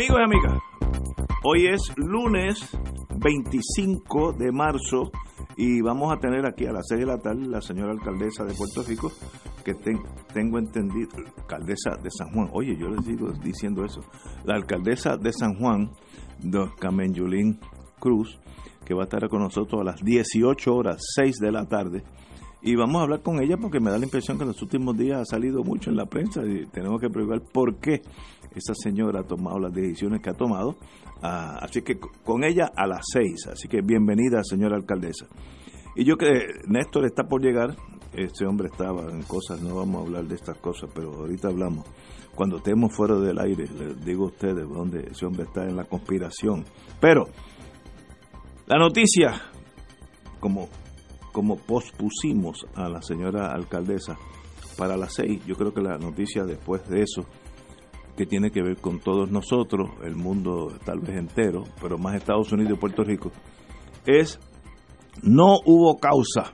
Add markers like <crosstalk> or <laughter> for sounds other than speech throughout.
Amigos y amigas, hoy es lunes 25 de marzo y vamos a tener aquí a las 6 de la tarde la señora alcaldesa de Puerto Rico, que tengo entendido, alcaldesa de San Juan, oye, yo les sigo diciendo eso, la alcaldesa de San Juan, Carmen Yulín Cruz, que va a estar con nosotros a las 18 horas, 6 de la tarde. Y vamos a hablar con ella porque me da la impresión que en los últimos días ha salido mucho en la prensa y tenemos que preguntar por qué esa señora ha tomado las decisiones que ha tomado. Ah, así que con ella a las 6. Así que bienvenida, señora alcaldesa. Y yo que Néstor está por llegar, este hombre estaba en cosas, no vamos a hablar de estas cosas, pero ahorita hablamos. Cuando estemos fuera del aire, les digo a ustedes dónde ese hombre está en la conspiración. Pero la noticia, como, como pospusimos a la señora alcaldesa para las seis, yo creo que la noticia después de eso, que tiene que ver con todos nosotros, el mundo tal vez entero, pero más Estados Unidos y Puerto Rico, es no hubo causa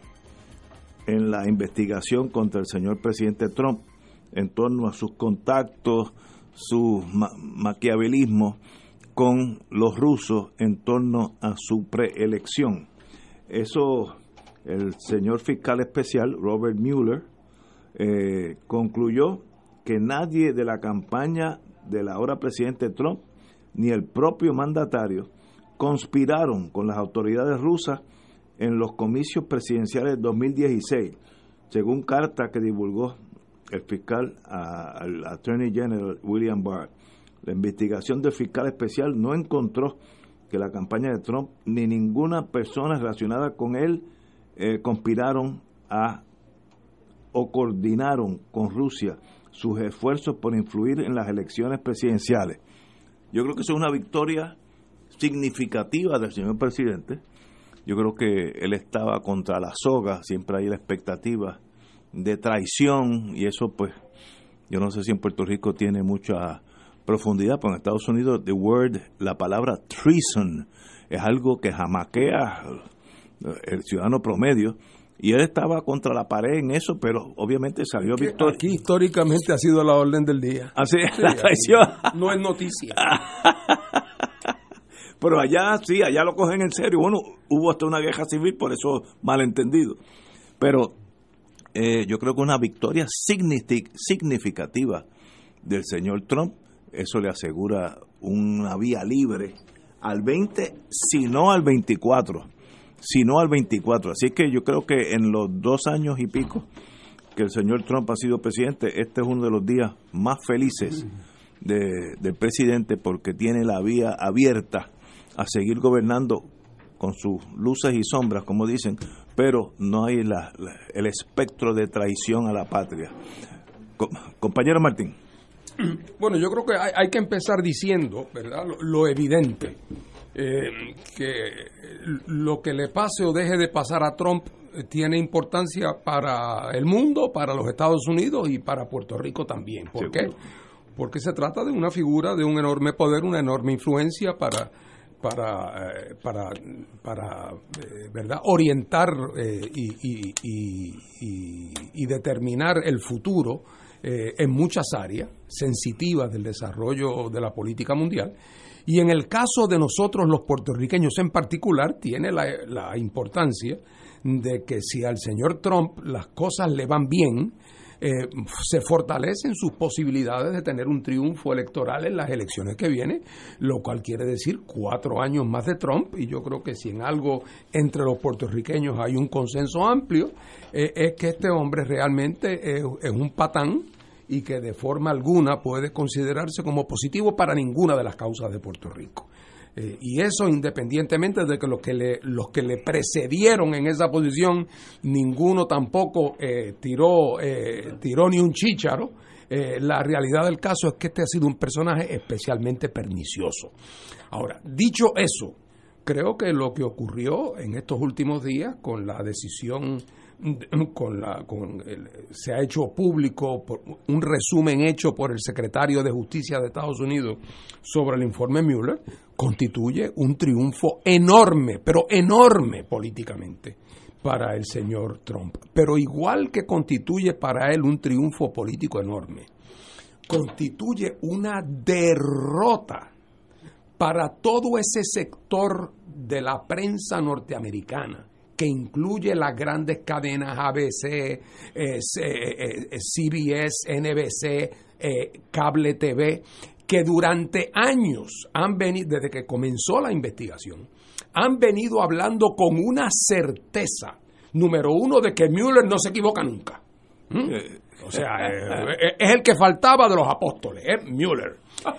en la investigación contra el señor presidente Trump en torno a sus contactos, su maquiavelismo con los rusos en torno a su preelección. Eso, el señor fiscal especial, Robert Mueller, eh, concluyó que nadie de la campaña del ahora presidente Trump ni el propio mandatario conspiraron con las autoridades rusas en los comicios presidenciales 2016, según carta que divulgó el fiscal al Attorney General William Barr. La investigación del fiscal especial no encontró que la campaña de Trump ni ninguna persona relacionada con él eh, conspiraron a o coordinaron con Rusia sus esfuerzos por influir en las elecciones presidenciales. Yo creo que eso es una victoria significativa del señor presidente. Yo creo que él estaba contra la soga, siempre hay la expectativa de traición y eso pues yo no sé si en Puerto Rico tiene mucha profundidad, pero en Estados Unidos, the word, la palabra treason, es algo que jamaquea el ciudadano promedio. Y él estaba contra la pared en eso, pero obviamente salió victoria. Aquí históricamente ha sido la orden del día. Así la traición. No es noticia. <laughs> pero allá sí, allá lo cogen en serio. Bueno, hubo hasta una guerra civil, por eso malentendido. Pero eh, yo creo que una victoria significativa del señor Trump eso le asegura una vía libre al 20, si no al 24, si no al 24. Así que yo creo que en los dos años y pico que el señor Trump ha sido presidente, este es uno de los días más felices del presidente porque tiene la vía abierta a seguir gobernando con sus luces y sombras, como dicen, pero no hay el espectro de traición a la patria. compañero Martín. Bueno, yo creo que hay, que empezar diciendo, ¿verdad? Lo, evidente, eh, que lo que le pase o deje de pasar a Trump eh, tiene importancia para el mundo, para los Estados Unidos y para Puerto Rico también. ¿Por qué? Porque se trata de una figura de un enorme poder, una enorme influencia para para, eh, para, para ¿verdad? orientar y, y, y, y, determinar el futuro eh, en muchas áreas sensitivas del desarrollo de la política mundial. Y en el caso de nosotros los puertorriqueños en particular, tiene la, importancia de que si al señor Trump las cosas le van bien, eh, se fortalecen sus posibilidades de tener un triunfo electoral en las elecciones que vienen, lo cual quiere decir cuatro años más de Trump, y yo creo que si en algo entre los puertorriqueños hay un consenso amplio, eh, es que este hombre realmente es, un patán y que de forma alguna puede considerarse como positivo para ninguna de las causas de Puerto Rico. Eh, y eso independientemente de que los que le, los que le precedieron en esa posición, ninguno tampoco eh, tiró, eh, tiró ni un chícharo. la realidad del caso es que este ha sido un personaje especialmente pernicioso. Ahora, dicho eso, creo que lo que ocurrió en estos últimos días con la decisión con la, con se ha hecho público un resumen hecho por el secretario de Justicia de Estados Unidos sobre el informe Mueller, constituye un triunfo enorme, pero enorme políticamente para el señor Trump. Pero igual que constituye para él un triunfo político enorme, constituye una derrota para todo ese sector de la prensa norteamericana que incluye las grandes cadenas ABC, eh, eh, CBS, NBC, eh, Cable TV, que durante años han venido, desde que comenzó la investigación, han venido hablando con una certeza, número uno, de que Mueller no se equivoca nunca. ¿Mm? O sea, es el que faltaba de los apóstoles, es Mueller.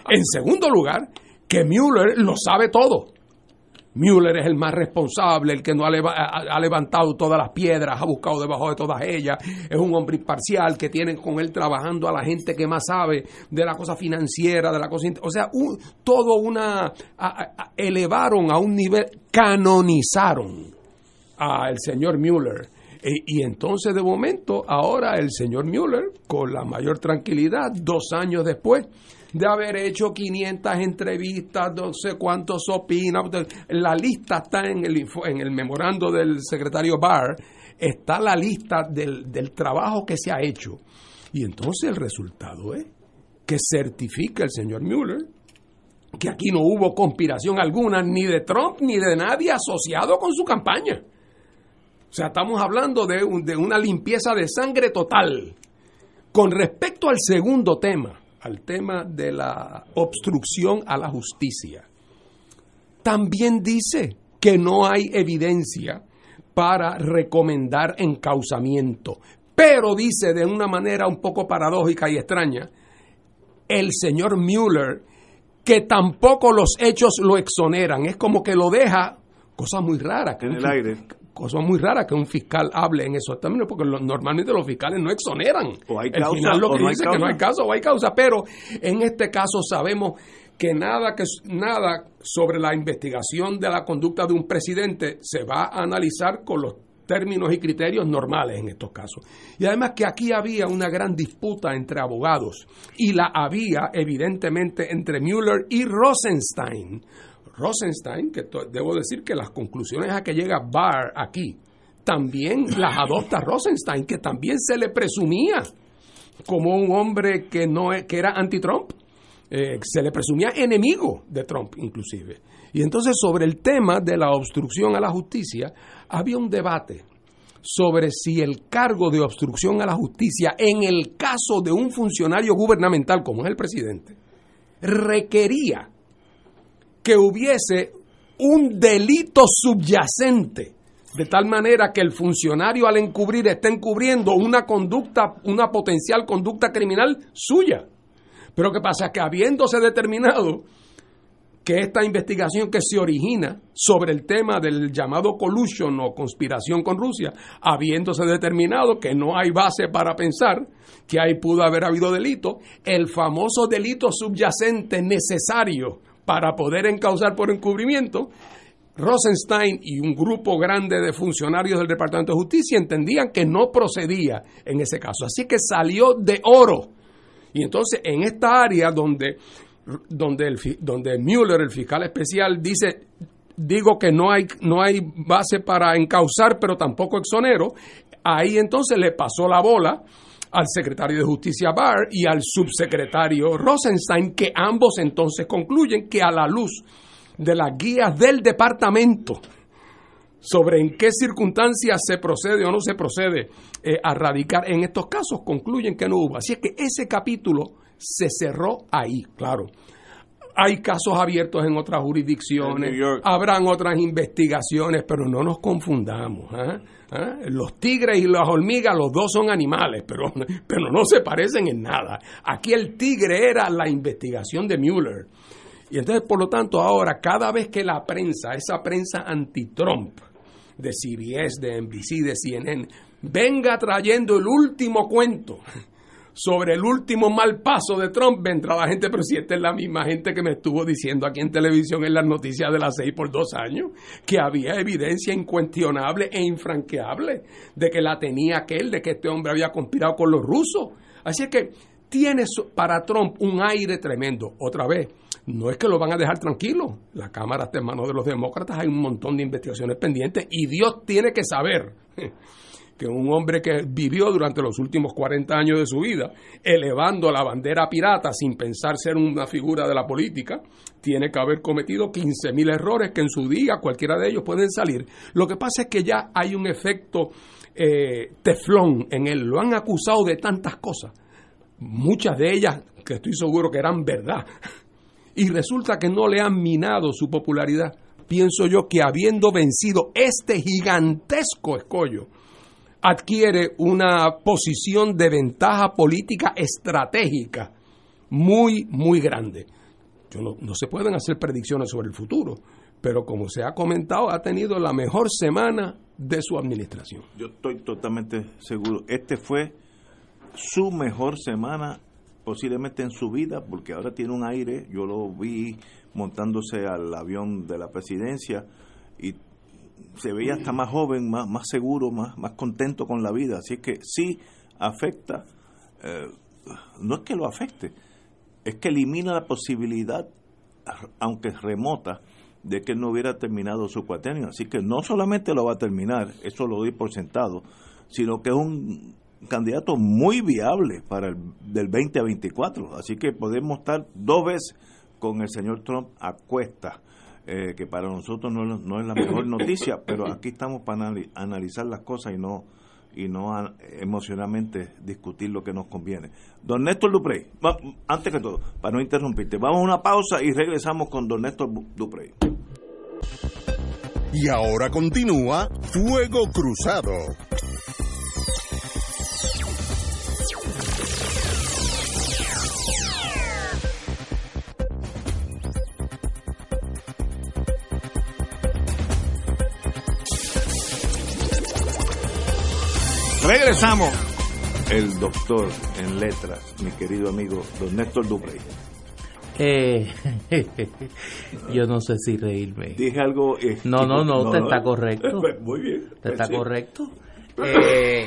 En segundo lugar, que Mueller lo sabe todo. Mueller es el más responsable, el que no ha, levantado todas las piedras, ha buscado debajo de todas ellas, es un hombre imparcial que tienen con él trabajando a la gente que más sabe de la cosa financiera, de la cosa... O sea, todo una... elevaron a un nivel, canonizaron al señor Mueller. y entonces de momento, ahora el señor Mueller, con la mayor tranquilidad, dos años después, de haber hecho 500 entrevistas, no sé cuántos opinan. La lista está en el, en el memorando del secretario Barr, está la lista del, del trabajo que se ha hecho. Y entonces el resultado es que certifica el señor Mueller que aquí no hubo conspiración alguna ni de Trump ni de nadie asociado con su campaña. O sea, estamos hablando de, de una limpieza de sangre total. Con respecto al segundo tema, al tema de la obstrucción a la justicia, también dice que no hay evidencia para recomendar encausamiento. Pero dice de una manera un poco paradójica y extraña, el señor Mueller, que tampoco los hechos lo exoneran. Es como que lo deja, cosa muy rara. En el aire cosa muy rara que un fiscal hable en esos términos, porque normalmente los fiscales no exoneran. O hay causa, final lo que dice que no hay caso o hay causa, pero en este caso sabemos que nada, que nada sobre la investigación de la conducta de un presidente se va a analizar con los términos y criterios normales en estos casos. Y además que aquí había una gran disputa entre abogados y la había evidentemente entre Mueller y Rosenstein Rosenstein, que debo decir que las conclusiones a que llega Barr aquí, también las adopta Rosenstein, que también se le presumía como un hombre que, no, que era anti-Trump. Eh, se le presumía enemigo de Trump, inclusive. Y entonces sobre el tema de la obstrucción a la justicia, había un debate sobre si el cargo de obstrucción a la justicia en el caso de un funcionario gubernamental como es el presidente, requería que hubiese un delito subyacente, de tal manera que el funcionario al encubrir esté encubriendo una conducta, una potencial conducta criminal suya. Pero ¿qué pasa? Que habiéndose determinado que esta investigación que se origina sobre el tema del llamado collusion o conspiración con Rusia, habiéndose determinado que no hay base para pensar que ahí pudo haber habido delito, el famoso delito subyacente necesario para poder encauzar por encubrimiento, Rosenstein y un grupo grande de funcionarios del Departamento de Justicia entendían que no procedía en ese caso. Así que salió de oro. Y entonces en esta área donde, donde, el, Mueller, el fiscal especial, dice, digo que no hay, no hay base para encauzar, pero tampoco exonero, ahí entonces le pasó la bola al secretario de Justicia Barr y al subsecretario Rosenstein, que ambos entonces concluyen que a la luz de las guías del departamento sobre en qué circunstancias se procede o no se procede eh, a radicar en estos casos, concluyen que no hubo. Así es que ese capítulo se cerró ahí, claro. Hay casos abiertos en otras jurisdicciones, habrán otras investigaciones, pero no nos confundamos. ¿eh? ¿Eh? Los tigres y las hormigas, los dos son animales, pero, <laughs> pero no se parecen en nada. Aquí el tigre era la investigación de Mueller. Y entonces, por lo tanto, ahora, cada vez que la prensa, esa prensa anti-Trump, de CBS, de NBC, de CNN, venga trayendo el último cuento sobre el último mal paso de Trump, vendrá la gente, pero si esta es la misma gente que me estuvo diciendo aquí en televisión en las noticias de las seis por dos años, que había evidencia incuestionable e infranqueable de que la tenía aquel, de que este hombre había conspirado con los rusos. Así es que tiene para Trump un aire tremendo. Otra vez, no es que lo van a dejar tranquilo. La Cámara está en manos de los demócratas, hay un montón de investigaciones pendientes y Dios tiene que saber que un hombre que vivió durante los últimos 40 años de su vida elevando la bandera pirata sin pensar ser una figura de la política, tiene que haber cometido 15.000 errores que en su día cualquiera de ellos pueden salir. Lo que pasa es que ya hay un efecto eh, teflón en él. Lo han acusado de tantas cosas muchas de ellas que estoy seguro que eran verdad, y resulta que no le han minado su popularidad, pienso yo que habiendo vencido este gigantesco escollo, adquiere una posición de ventaja política estratégica muy, muy grande. Yo no, no se pueden hacer predicciones sobre el futuro, pero como se ha comentado, ha tenido la mejor semana de su administración. Yo estoy totalmente seguro. Este fue su mejor semana posiblemente en su vida, porque ahora tiene un aire, yo lo vi montándose al avión de la presidencia y se veía hasta más joven, más, más seguro, más, más contento con la vida. Así que sí afecta, eh, no es que lo afecte, es que elimina la posibilidad, aunque remota, de que no hubiera terminado su cuatrenio. Así que no solamente lo va a terminar, eso lo doy por sentado, sino que es un candidato muy viable para el del 20 a 24. Así que podemos estar dos veces con el señor Trump a cuesta, eh, que para nosotros no, no, es la mejor noticia, pero aquí estamos para analizar las cosas y no y no emocionalmente discutir lo que nos conviene. Don Néstor Duprey, antes que todo, para no interrumpirte, vamos a una pausa y regresamos con don Néstor Duprey. Y ahora continúa Fuego Cruzado. Regresamos. El doctor en letras, mi querido amigo don Néstor Duprey. Eh, <laughs> yo no sé si reírme. Dije algo. Eh, no, no, no, te está correcto. <laughs> Muy bien. Te está correcto. <laughs> Eh,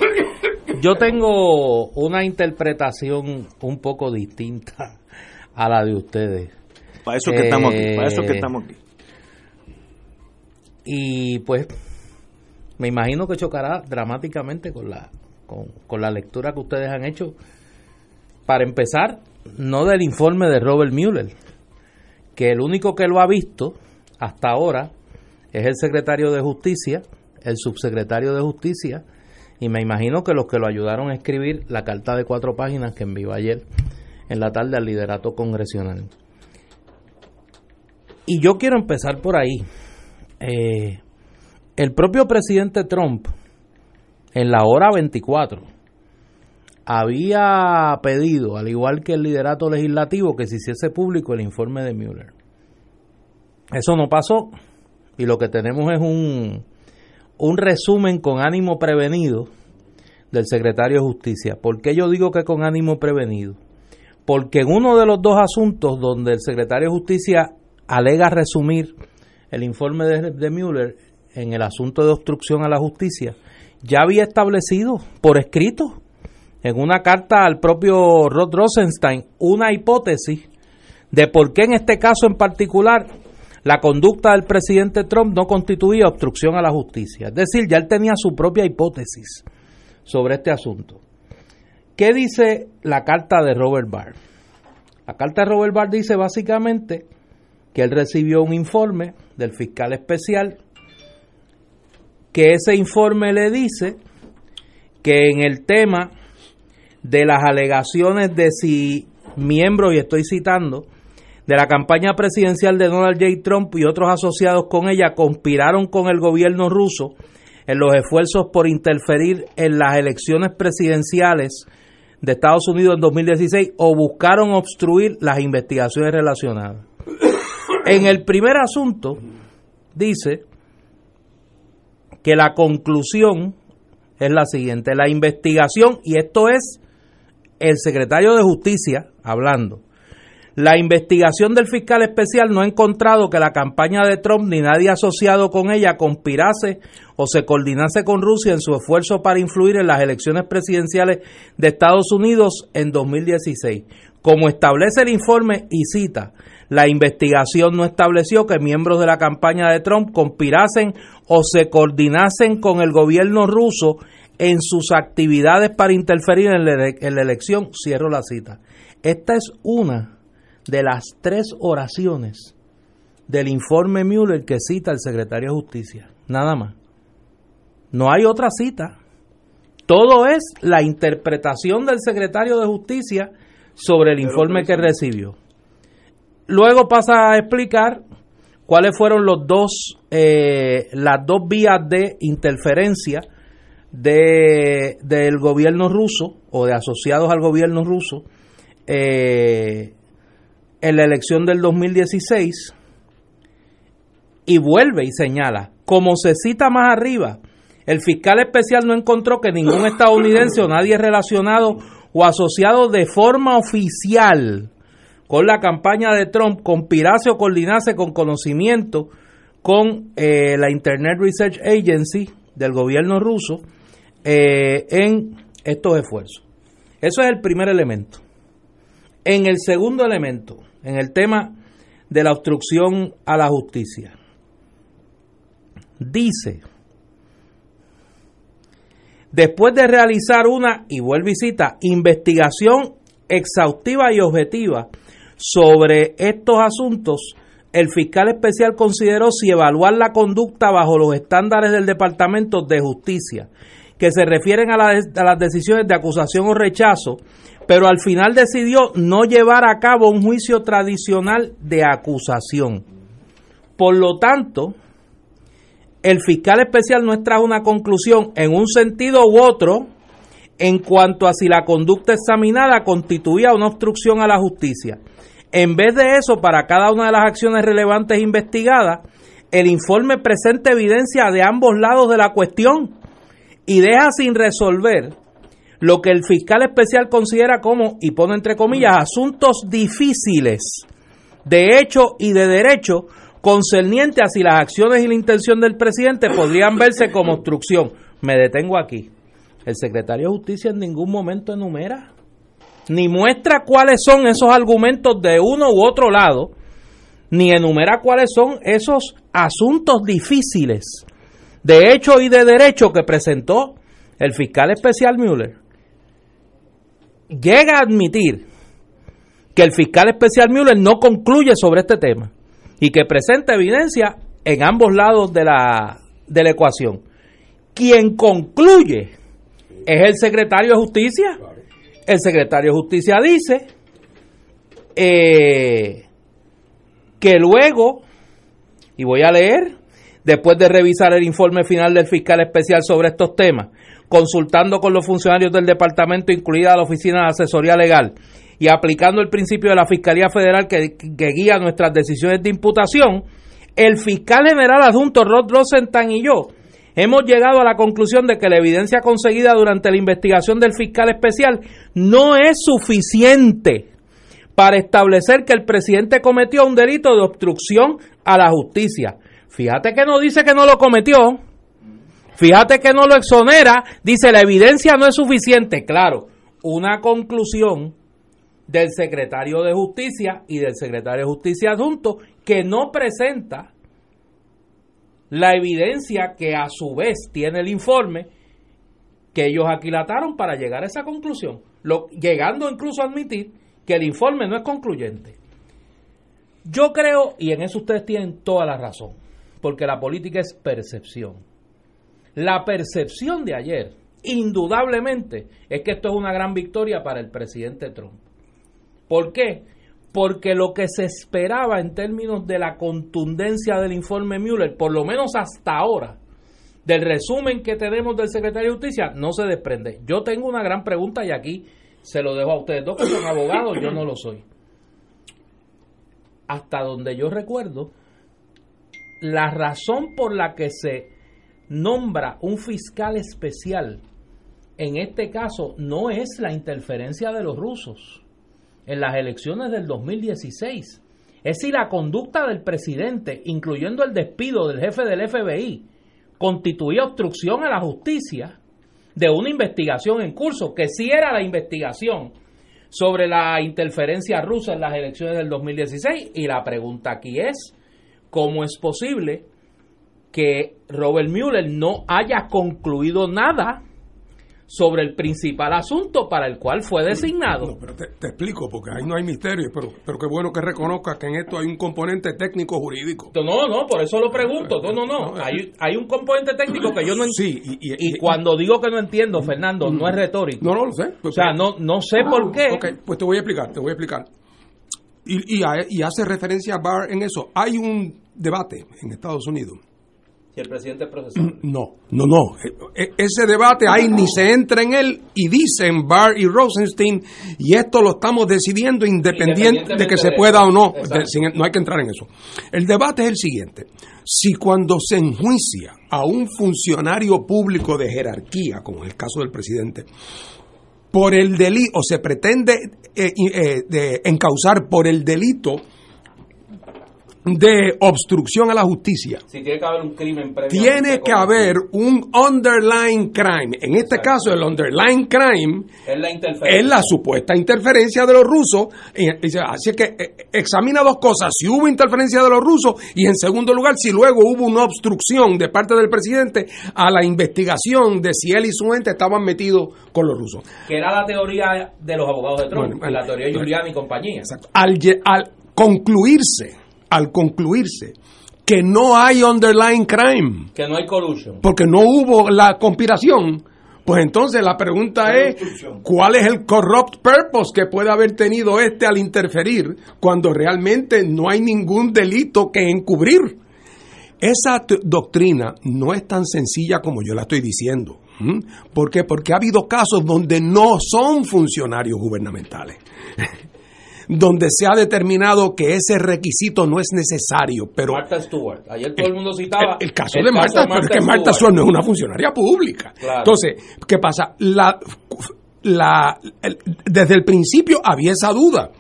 yo tengo una interpretación un poco distinta a la de ustedes. Para eso que estamos aquí. Para eso que estamos aquí. Y pues me imagino que chocará dramáticamente con la, con, la lectura que ustedes han hecho. Para empezar, no del informe de Robert Mueller, que el único que lo ha visto hasta ahora es el secretario de Justicia, el subsecretario de Justicia, y me imagino que los que lo ayudaron a escribir la carta de cuatro páginas que envió ayer en la tarde al liderato congresional. Y yo quiero empezar por ahí. Eh, el propio presidente Trump, en la hora 24, había pedido, al igual que el liderato legislativo, que se hiciese público el informe de Mueller. Eso no pasó y lo que tenemos es un, un resumen con ánimo prevenido del secretario de Justicia. ¿Por qué yo digo que con ánimo prevenido? Porque en uno de los dos asuntos donde el secretario de Justicia alega resumir el informe de, de Mueller, en el asunto de obstrucción a la justicia, ya había establecido por escrito en una carta al propio Rod Rosenstein una hipótesis de por qué en este caso en particular la conducta del presidente Trump no constituía obstrucción a la justicia. Es decir, ya él tenía su propia hipótesis sobre este asunto. ¿Qué dice la carta de Robert Barr? La carta de Robert Barr dice básicamente que él recibió un informe del fiscal especial que ese informe le dice que en el tema de las alegaciones de si miembros, y estoy citando, de la campaña presidencial de Donald J. Trump y otros asociados con ella conspiraron con el gobierno ruso en los esfuerzos por interferir en las elecciones presidenciales de Estados Unidos en 2016 o buscaron obstruir las investigaciones relacionadas. En el primer asunto dice que la conclusión es la siguiente, la investigación, y esto es el secretario de Justicia hablando, la investigación del fiscal especial no ha encontrado que la campaña de Trump ni nadie asociado con ella conspirase o se coordinase con Rusia en su esfuerzo para influir en las elecciones presidenciales de Estados Unidos en 2016. Como establece el informe y cita, la investigación no estableció que miembros de la campaña de Trump conspirasen o se coordinasen con el gobierno ruso en sus actividades para interferir en la, en la elección. Cierro la cita. Esta es una de las tres oraciones del informe Mueller que cita el secretario de Justicia. Nada más. No hay otra cita. Todo es la interpretación del secretario de Justicia sobre el informe que recibió. Luego pasa a explicar cuáles fueron los dos, eh, las dos vías de interferencia de, del gobierno ruso o de asociados al gobierno ruso eh, en la elección del 2016 y vuelve y señala, como se cita más arriba, el fiscal especial no encontró que ningún estadounidense o nadie relacionado o asociado de forma oficial con la campaña de Trump conspirase o coordinase con conocimiento con eh, la Internet Research Agency del gobierno ruso eh, en estos esfuerzos. Eso es el primer elemento. En el segundo elemento, en el tema de la obstrucción a la justicia. Dice, después de realizar una, y vuelve y investigación exhaustiva y objetiva sobre estos asuntos, el fiscal especial consideró si evaluar la conducta bajo los estándares del Departamento de Justicia, que se refieren a, las decisiones de acusación o rechazo, pero al final decidió no llevar a cabo un juicio tradicional de acusación. Por lo tanto, el fiscal especial no extrajo una conclusión en un sentido u otro en cuanto a si la conducta examinada constituía una obstrucción a la justicia. En vez de eso, para cada una de las acciones relevantes investigadas, el informe presenta evidencia de ambos lados de la cuestión y deja sin resolver lo que el fiscal especial considera como, y pone entre comillas, asuntos difíciles de hecho y de derecho concerniente a si las acciones y la intención del presidente podrían verse como obstrucción. Me detengo aquí. El secretario de Justicia en ningún momento enumera ni muestra cuáles son esos argumentos de uno u otro lado, ni enumera cuáles son esos asuntos difíciles de hecho y de derecho que presentó el fiscal especial Mueller llega a admitir que el fiscal especial Mueller no concluye sobre este tema y que presenta evidencia en ambos lados de la, de la ecuación. Quien concluye es el secretario de Justicia. El secretario de Justicia dice eh, que luego, y voy a leer, después de revisar el informe final del fiscal especial sobre estos temas, consultando con los funcionarios del departamento, incluida la Oficina de Asesoría Legal, y aplicando el principio de la Fiscalía Federal que, guía nuestras decisiones de imputación, el fiscal general adjunto Rod Rosenthal y yo hemos llegado a la conclusión de que la evidencia conseguida durante la investigación del fiscal especial no es suficiente para establecer que el presidente cometió un delito de obstrucción a la justicia. Fíjate que no dice que no lo cometió, Fíjate que no lo exonera, dice la evidencia no es suficiente. Claro, una conclusión del secretario de Justicia y del secretario de Justicia adjunto que no presenta la evidencia que a su vez tiene el informe que ellos aquilataron para llegar a esa conclusión, llegando incluso a admitir que el informe no es concluyente. Yo creo, y en eso ustedes tienen toda la razón, porque la política es percepción. La percepción de ayer, indudablemente, es que esto es una gran victoria para el presidente Trump. ¿Por qué? Porque lo que se esperaba en términos de la contundencia del informe Mueller, por lo menos hasta ahora, del resumen que tenemos del secretario de Justicia, no se desprende. Yo tengo una gran pregunta y aquí se lo dejo a ustedes dos que son abogados, yo no lo soy. hasta donde yo recuerdo, la razón por la que se nombra un fiscal especial en este caso no es la interferencia de los rusos en las elecciones del 2016, es si la conducta del presidente, incluyendo el despido del jefe del FBI, constituía obstrucción a la justicia de una investigación en curso, que sí era la investigación sobre la interferencia rusa en las elecciones del 2016. Y la pregunta aquí es, ¿cómo es posible que Robert Mueller no haya concluido nada sobre el principal asunto para el cual fue designado. No, pero te, explico, porque ahí no hay misterio, pero, pero qué bueno que reconozca que en esto hay un componente técnico jurídico. No, no, por eso lo pregunto. No, no, no. Hay, hay un componente técnico que yo no entiendo. Sí, y, cuando digo que no entiendo, Fernando, no es retórico. No, no lo sé. o sea, no, no sé por qué. Ok, pues te voy a explicar, te voy a explicar. Y, y hace referencia a Barr en eso. Hay un debate en Estados Unidos el presidente es procesable. <clears throat> No, no, no. E, e, ese debate ahí ni se entra en él y dicen Barr y Rosenstein, y esto lo estamos decidiendo independiente de que se pueda o no. no hay que entrar en eso. El debate es el siguiente. Si cuando se enjuicia a un funcionario público de jerarquía, como es el caso del presidente, por el delito, o se pretende eh, eh, de encauzar por el delito de obstrucción a la justicia. tiene que haber un crimen Tiene que haber un underlying crime. En este caso, el underlying crime es la, supuesta interferencia de los rusos. Así que eh, examina dos cosas: si hubo interferencia de los rusos y, en segundo lugar, si luego hubo una obstrucción de parte del presidente a la investigación de si él y su ente estaban metidos con los rusos. Que era la teoría de los abogados de Trump, la teoría de Giuliani y compañía. Al, al concluirse al concluirse que no hay underlying crime. Que no hay collusion. Porque no hubo la conspiración. Pues entonces la pregunta es, ¿cuál es el corrupt purpose que puede haber tenido este al interferir cuando realmente no hay ningún delito que encubrir? Esa doctrina no es tan sencilla como yo la estoy diciendo. ¿Por qué? Porque ha habido casos donde no son funcionarios gubernamentales <laughs> donde se ha determinado que ese requisito no es necesario. Pero Marta Stewart, ayer todo el, mundo citaba. El, caso de Marta, pero es que Marta Stewart no es una funcionaria pública. Entonces, ¿qué pasa? La, la, desde el principio había esa duda.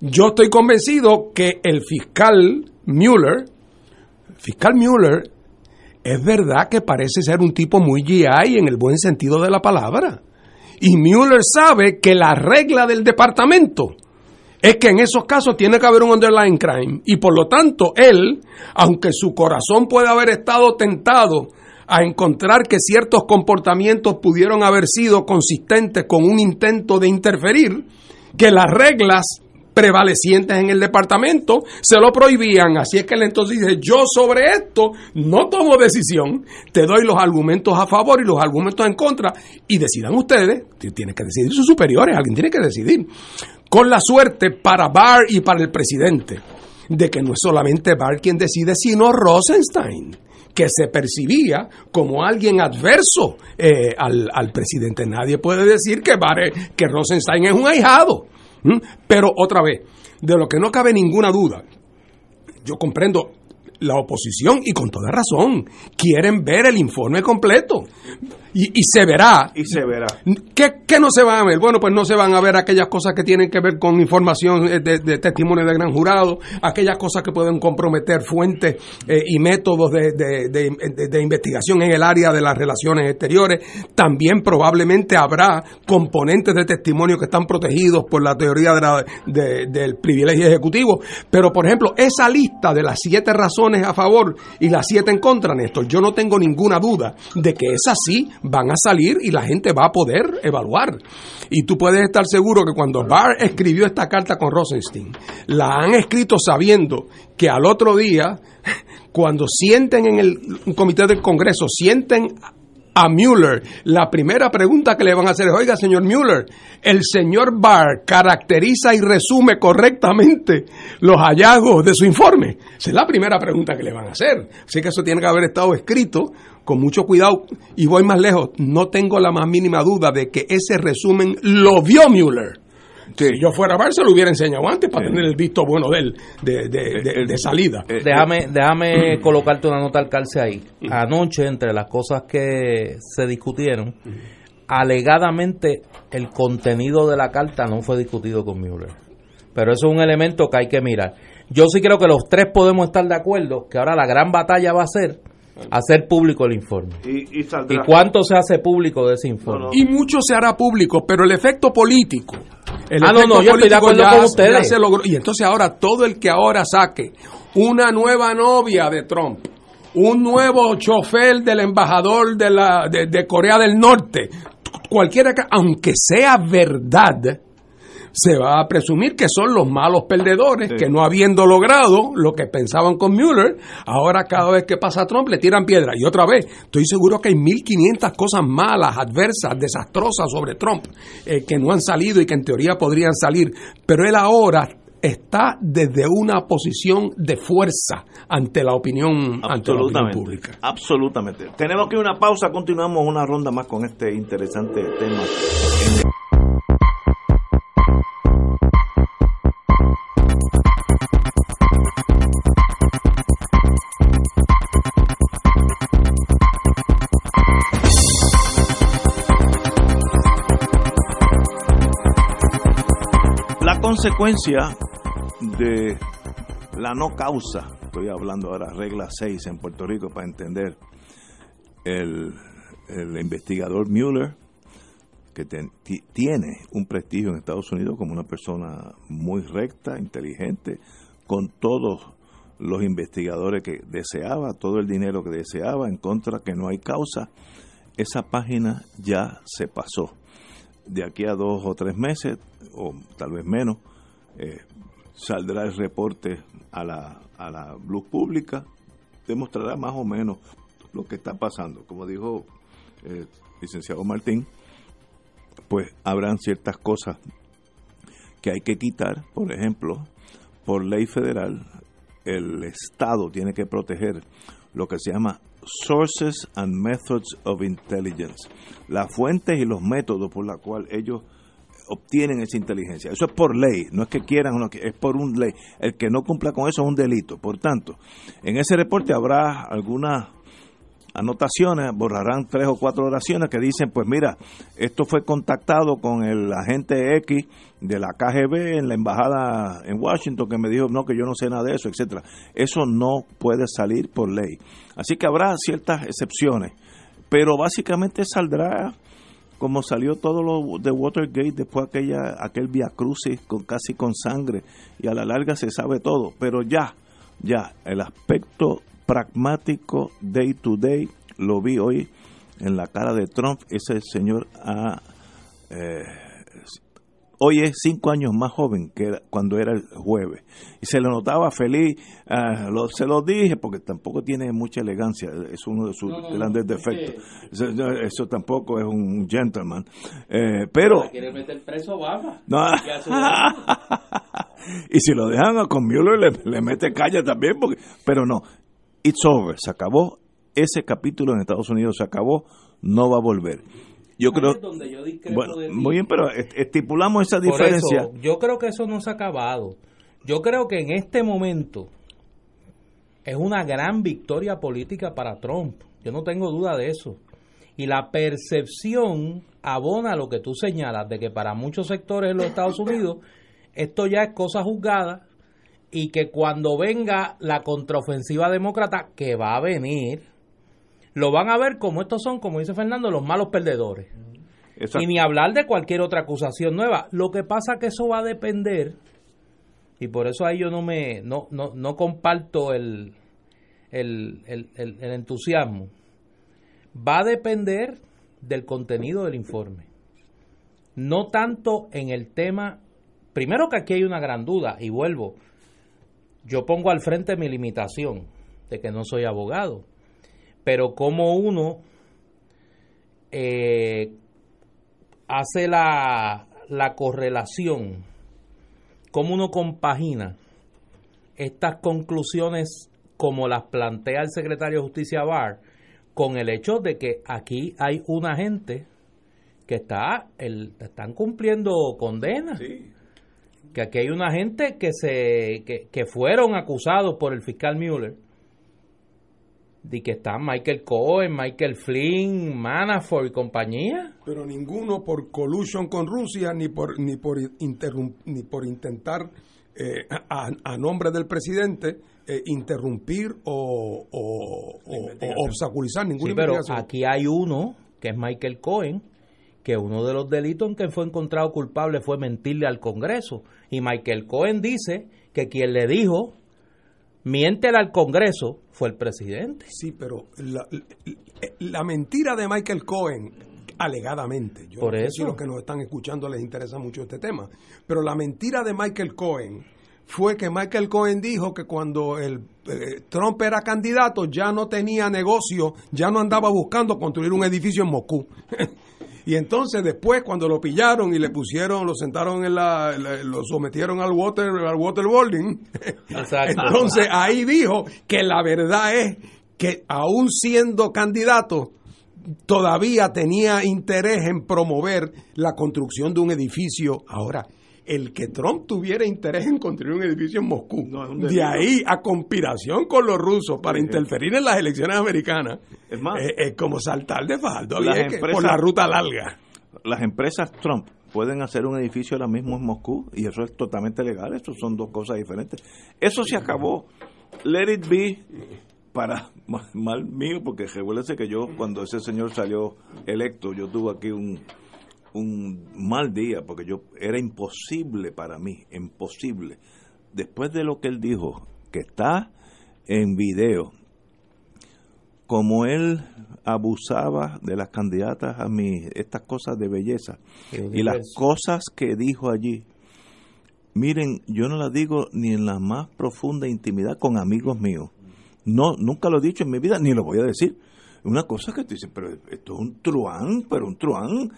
Yo estoy convencido que el fiscal Mueller, fiscal Mueller, es verdad que parece ser un tipo muy GI en el buen sentido de la palabra. Y Mueller sabe que la regla del departamento es que en esos casos tiene que haber un underlying crime y por lo tanto él, aunque su corazón puede haber estado tentado a encontrar que ciertos comportamientos pudieron haber sido consistentes con un intento de interferir, que las reglas prevalecientes en el departamento se lo prohibían. Así es que él entonces dice, yo sobre esto no tomo decisión, te doy los argumentos a favor y los argumentos en contra y decidan ustedes, tienen que decidir sus superiores, alguien tiene que decidir con la suerte para Barr y para el presidente de que no es solamente Barr quien decide, sino Rosenstein, que se percibía como alguien adverso eh, al, presidente. Nadie puede decir que, Barr, que Rosenstein es un ahijado. Pero otra vez, de lo que no cabe ninguna duda, yo comprendo la oposición, y con toda razón, quieren ver el informe completo. Y, se verá. Y se verá. ¿Qué, no se van a ver? Bueno, pues no se van a ver aquellas cosas que tienen que ver con información de, de testimonio de gran jurado, aquellas cosas que pueden comprometer fuentes eh, y métodos de, de, investigación en el área de las relaciones exteriores. También probablemente habrá componentes de testimonio que están protegidos por la teoría del privilegio ejecutivo. Pero, por ejemplo, esa lista de las siete razones a favor y las siete en contra, Néstor, yo no tengo ninguna duda de que es así van a salir y la gente va a poder evaluar. Y tú puedes estar seguro que cuando Barr escribió esta carta con Rosenstein, la han escrito sabiendo que al otro día, cuando sienten en el comité del Congreso, sienten a Mueller, la primera pregunta que le van a hacer es, oiga, señor Mueller, el señor Barr caracteriza y resume correctamente los hallazgos de su informe. Esa es la primera pregunta que le van a hacer. Así que eso tiene que haber estado escrito con mucho cuidado y voy más lejos. No tengo la más mínima duda de que ese resumen lo vio Mueller. Si yo fuera Barr, se lo hubiera enseñado antes para tener el visto bueno de él, de, de, de, salida. déjame, déjame colocarte una nota al calce ahí. Anoche, entre las cosas que se discutieron, alegadamente el contenido de la carta no fue discutido con Mueller. Pero eso es un elemento que hay que mirar. Yo sí creo que los tres podemos estar de acuerdo que ahora la gran batalla va a ser hacer público el informe. ¿Y, cuánto se hace público de ese informe? Y mucho se hará público, pero el efecto político. El ah, no, no, yo estoy de acuerdo con ustedes. Y entonces ahora, todo el que ahora saque una nueva novia de Trump, un nuevo chofer del embajador de, la, de Corea del Norte, cualquiera que, aunque sea verdad, se va a presumir que son los malos perdedores, que no habiendo logrado lo que pensaban con Mueller, ahora cada vez que pasa Trump le tiran piedra. Y otra vez, estoy seguro que hay 1.500 cosas malas, adversas, desastrosas sobre Trump, eh, que no han salido y que en teoría podrían salir. Pero él ahora está desde una posición de fuerza ante la opinión, ante la opinión pública. Absolutamente. Tenemos que una pausa, continuamos una ronda más con este interesante tema. Consecuencia de la no causa, estoy hablando ahora regla 6 en Puerto Rico para entender, el, investigador Mueller, que tiene un prestigio en Estados Unidos como una persona muy recta, inteligente, con todos los investigadores que deseaba, todo el dinero que deseaba, en contra que no hay causa, esa página ya se pasó. De aquí a dos o tres meses, o tal vez menos, eh, saldrá el reporte a la, a la luz pública, demostrará más o menos lo que está pasando. Como dijo el eh, licenciado Martín, pues habrán ciertas cosas que hay que quitar, por ejemplo, por ley federal, el Estado tiene que proteger lo que se llama Sources and Methods of Intelligence, las fuentes y los métodos por los cuales ellos obtienen esa inteligencia. Eso es por ley, no es que quieran es por un ley. El que no cumpla con eso es un delito. Por tanto, en ese reporte habrá algunas anotaciones, borrarán tres o cuatro oraciones que dicen, pues mira, esto fue contactado con el agente X de la KGB en la embajada en Washington que me dijo, no, que yo no sé nada de eso, etcétera. Eso no puede salir por ley. Así que habrá ciertas excepciones, pero básicamente saldrá como salió todo lo de Watergate después aquella aquel via crucis con casi con sangre y a la larga se sabe todo. Pero ya ya el aspecto pragmático day to day lo vi hoy en la cara de Trump. Ese señor ha eh, hoy es cinco años más joven que cuando era el jueves. Y se le notaba feliz, ah, se lo dije, porque tampoco tiene mucha elegancia, es uno de sus grandes defectos. Eso, tampoco es un gentleman. Eh, pero... Quiere meter preso baja. <laughs> <laughs> y si lo dejan con Mueller, le, le mete calle también, porque, pero no, it's over, se acabó. Ese capítulo en Estados Unidos se acabó, no va a volver. Yo creo. bueno, muy bien, pero estipulamos esa diferencia. yo creo que eso no se ha acabado. Yo creo que en este momento es una gran victoria política para Trump. Yo no tengo duda de eso. Y la percepción abona lo que tú señalas, de que para muchos sectores en los Estados Unidos esto ya es cosa juzgada y que cuando venga la contraofensiva demócrata, que va a venir, lo van a ver como estos son, como dice Fernando, los malos perdedores. Y ni hablar de cualquier otra acusación nueva. Lo que pasa que eso va a depender, y por eso ahí yo no me no, no, no comparto el, el, el, el entusiasmo, va a depender del contenido del informe. No tanto en el tema, primero que aquí hay una gran duda, y vuelvo, yo pongo al frente mi limitación de que no soy abogado pero como uno eh, hace la, la correlación, cómo uno compagina estas conclusiones como las plantea el secretario de Justicia Barr con el hecho de que aquí hay una gente que está el, están cumpliendo condenas. que aquí hay una gente que se que, que fueron acusados por el fiscal Mueller de que están Michael Cohen, Michael Flynn, Manafort y compañía. Pero ninguno por collusion con Rusia ni por ni por ni por intentar eh, a, nombre del presidente eh, interrumpir o, o, obstaculizar ninguna sí, pero aquí hay uno que es Michael Cohen que uno de los delitos en que fue encontrado culpable fue mentirle al Congreso. Y Michael Cohen dice que quien le dijo miéntele al Congreso fue el presidente. Sí, pero la, mentira de Michael Cohen, alegadamente, yo Por no sé si los que nos están escuchando les interesa mucho este tema, pero la mentira de Michael Cohen fue que Michael Cohen dijo que cuando el eh, Trump era candidato ya no tenía negocio, ya no andaba buscando construir un edificio en Moscú. <laughs> Y entonces después cuando lo pillaron y le pusieron, lo sentaron en la, lo sometieron al water, al waterboarding, <laughs> entonces ahí dijo que la verdad es que aún siendo candidato todavía tenía interés en promover la construcción de un edificio. Ahora, el que Trump tuviera interés en construir un edificio en Moscú, de ahí a conspiración con los rusos para interferir en las elecciones americanas, es, más, es, como saltar de faldo por la ruta larga. Las empresas Trump pueden hacer un edificio ahora mismo en Moscú y eso es totalmente legal, eso son dos cosas diferentes. Eso se acabó. Let it be para <laughs> mal mío, porque recuérdense que yo cuando ese señor salió electo, yo tuve aquí un un mal día porque yo era imposible para mí, imposible. Después de lo que él dijo, que está en video, como él abusaba de las candidatas a mí, estas cosas de belleza y las cosas que dijo allí, miren, yo no las digo ni en la más profunda intimidad con amigos míos. No, nunca lo he dicho en mi vida, ni lo voy a decir. Una cosa que te dicen, pero esto es un truán, pero un truán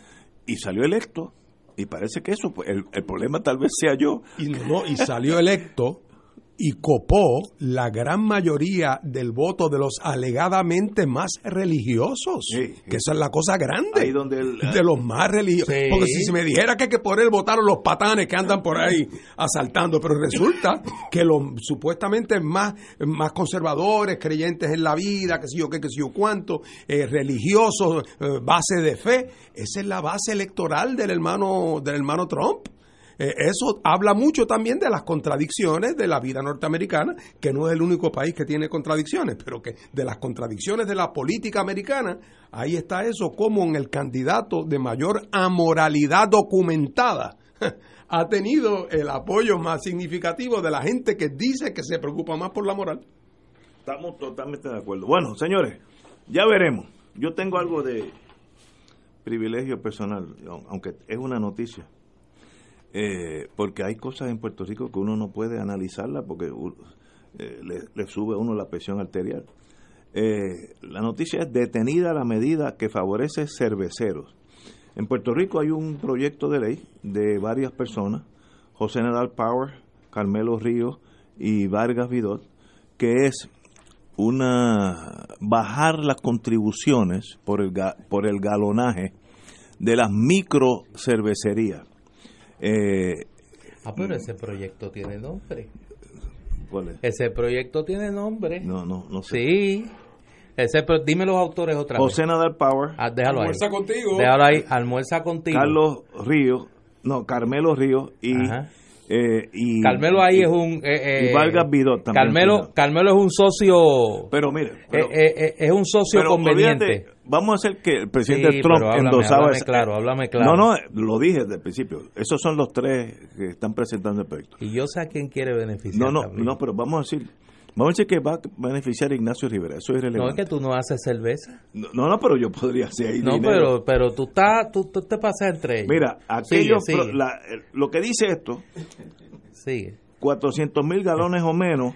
y salió electo. Y parece que eso, pues, el, el problema tal vez sea yo. Y, no, y salió electo y copó la gran mayoría del voto de los alegadamente más religiosos, que esa es la cosa grande, de los más religiosos. Porque si se me dijera que, que por él votaron los patanes que andan por ahí asaltando, pero resulta que los supuestamente más, más conservadores, creyentes en la vida, que sé yo qué, que sé yo cuánto, eh, religiosos, eh, base de fe, esa es la base electoral del hermano, del hermano Trump. Eh, eso habla mucho también de las contradicciones de la vida norteamericana, que no es el único país que tiene contradicciones, pero que de las contradicciones de la política americana, ahí está eso, como en el candidato de mayor amoralidad documentada <laughs> ha tenido el apoyo más significativo de la gente que dice que se preocupa más por la moral. Estamos totalmente de acuerdo. Bueno, señores, ya veremos. Yo tengo algo de privilegio personal, aunque es una noticia eh, porque hay cosas en Puerto Rico que uno no puede analizarla porque eh, le, sube a uno la presión arterial. Eh, la noticia es detenida la medida que favorece cerveceros. En Puerto Rico hay un proyecto de ley de varias personas, José Nadal Power, Carmelo Ríos y Vargas Vidot, que es una bajar las contribuciones por el, por el galonaje de las micro cervecerías. Eh, ah, pero ese proyecto tiene nombre. Ese proyecto tiene nombre. No, no, no sé. Sí. Ese, dime los autores otra vez. José Nadal Power. Ah, déjalo almuerza contigo. Déjalo ahí. Almuerza contigo. Carlos Ríos. No, Carmelo Ríos y eh, y, Carmelo ahí es un eh, y Vargas Vidot también Carmelo Carmelo es un socio pero mire es un socio conveniente vamos a hacer que el presidente Trump endosaba háblame claro háblame claro no no lo dije desde el principio esos son los tres que están presentando el proyecto y yo sé a quién quiere beneficiar no no no pero vamos a decir Vamos a decir que va a beneficiar a Ignacio Rivera, eso es irrelevante. No es que tú no haces cerveza. No, no, pero yo podría hacer ahí No, pero pero tú, estás, tú, te pasas entre ellos. Mira, aquello, lo que dice esto, sigue. 400 mil galones o menos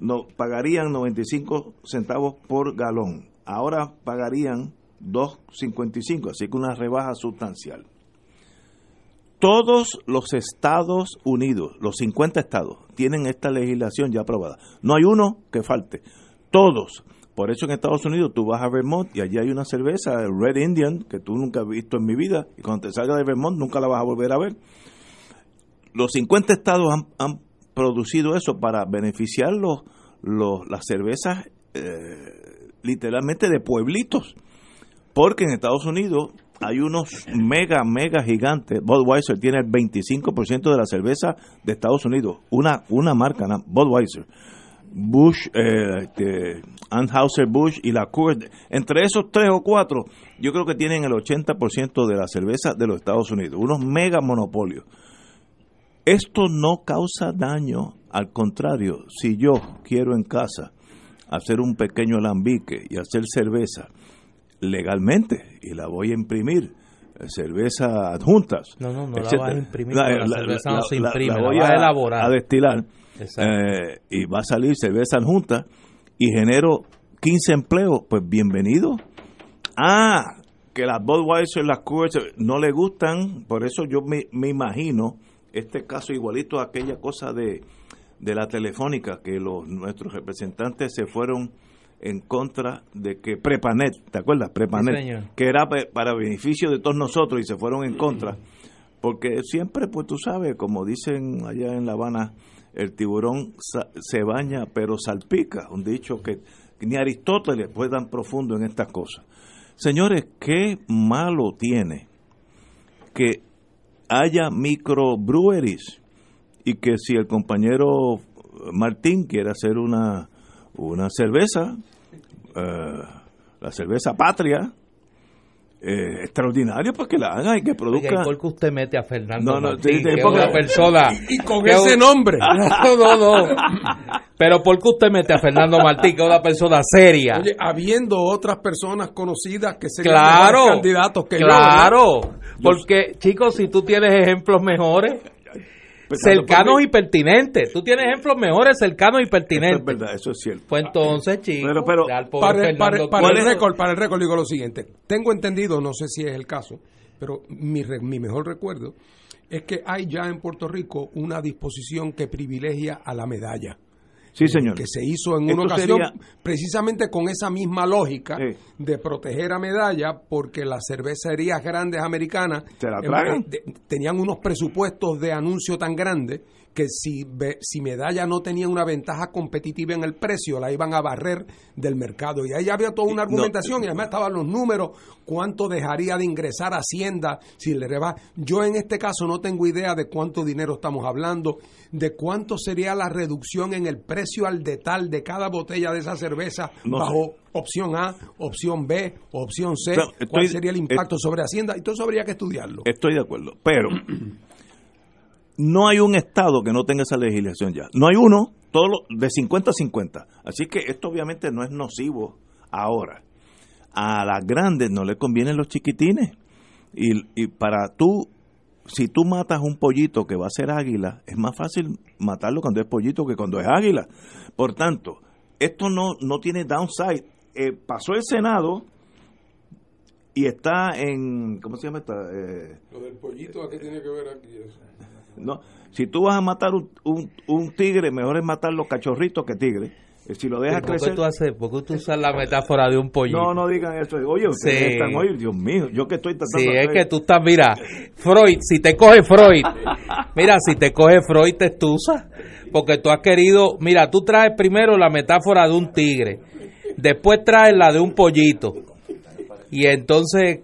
no, pagarían 95 centavos por galón. Ahora pagarían 2.55, así que una rebaja sustancial. Todos los Estados Unidos, los 50 estados, tienen esta legislación ya aprobada. No hay uno que falte. Todos. Por eso en Estados Unidos tú vas a Vermont y allí hay una cerveza, Red Indian, que tú nunca has visto en mi vida, y cuando te salgas de Vermont nunca la vas a volver a ver. los 50 estados han, producido eso para beneficiar los, las cervezas eh, literalmente de pueblitos. Porque en Estados Unidos hay unos mega, mega gigantes. Budweiser tiene el 25% de la cerveza de Estados Unidos. Una, una marca. Budweiser. Bush, eh, este, Anheuser-Busch y la Coors. Entre esos tres o cuatro, yo creo que tienen el 80% de la cerveza de los Estados Unidos. Unos mega monopolios. Esto no causa daño, al contrario, si yo quiero en casa hacer un pequeño alambique y hacer cerveza legalmente y la voy a imprimir, eh, cerveza adjuntas. No, no, no la vas a imprimir, La- porque la la- cerveza la- no se imprime, la voy a a elaborar. A destilar. Eh, y va a salir cerveza adjunta y genero 15 empleos, pues bienvenido. Ah, que las Budweiser, las Coors no le gustan, por eso yo me, me imagino este caso igualito a aquella cosa de, de la telefónica, que los nuestros representantes se fueron en contra de que Prepanet, ¿te acuerdas? Prepanet, Sí, que era para beneficio de todos nosotros y se fueron en contra, <clears throat> porque siempre, pues tú sabes, como dicen allá en La Habana, el tiburón se baña pero salpica, un dicho que ni Aristóteles fue tan profundo en estas cosas. Señores, qué malo tiene que haya microbreweries y que si el compañero Martín quiere hacer una, una cerveza, eh, la cerveza patria, eh, extraordinario, pues que la haga y que Oiga, produzca. ¿y por qué usted mete a Fernando No, no, Martín, que porque- una persona... Y con ese es- nombre. <laughs> No, no, no. Pero ¿por qué usted mete a Fernando Martín, que es una persona seria? Oye, habiendo otras personas conocidas que serían claro, candidatos que yo, claro. Porque, chicos, si tú tienes ejemplos mejores, cercanos por mí. y pertinentes. Tú tienes ejemplos mejores, cercanos y Eso es pertinentes. verdad, eso es cierto. Pues entonces, chicos, Pero- pero- Para, el- récord, para el récord digo lo siguiente. Tengo entendido, no sé si es el caso, pero mi, re- mi mejor recuerdo es que hay ya en Puerto Rico una disposición que privilegia a la medalla. Sí, señor. que se hizo en Esto una ocasión sería- precisamente con esa misma lógica Sí. de proteger a medalla porque las cervecerías grandes americanas la eh, de- tenían unos presupuestos de anuncio tan grandes que si, ve- si medalla no tenía una ventaja competitiva en el precio la iban a barrer del mercado y ahí había toda una No. argumentación y además estaban los números cuánto dejaría de ingresar Hacienda si le reba yo en este caso no tengo idea de cuánto dinero estamos hablando de cuánto sería la reducción en el precio al detal de cada botella de esa cerveza No bajo opción A, opción B, opción C, estoy- cuál sería el impacto eh, sobre Hacienda y todo eso habría que estudiarlo. Estoy de acuerdo, pero <clears throat> no hay un estado que no tenga esa legislación ya. No hay uno, todo lo- de 50 a 50. Así que esto obviamente no es nocivo ahora. A las grandes no le convienen los chiquitines. Y, y para tú, si tú matas un pollito que va a ser águila, es más fácil matarlo cuando es pollito que cuando es águila. Por tanto, esto no, no tiene downside. Eh, pasó el Senado y está en, ¿cómo se llama esta? Eh, Lo del pollito, ¿a tiene que ver aquí? No, si tú vas a matar un, un, un tigre, mejor es matar los cachorritos que tigres. Eh, Si lo dejas ¿Por crecer. tú haces, por qué tú usas la metáfora de un pollito? No, no digan eso. Oye, ustedes Sí. están, oye, Dios mío, yo que estoy tratando Sí, es que tú estás, mira, Freud, si te coge Freud, <laughs> mira, si te coge Freud te estusa, porque tú has querido, mira, tú traes primero la metáfora de un tigre, después traes la de un pollito, y entonces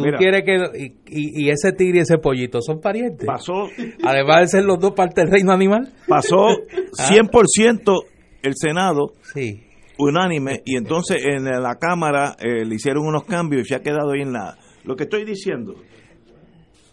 tú Mira. quieres que, y, y- y ese tigre y ese pollito son parientes, Pasó, además de ser los dos partes del reino animal. pasó <laughs> 100% el Senado Sí, unánime y entonces en la Cámara eh, le hicieron unos cambios y se ha quedado ahí en la... Lo que estoy diciendo,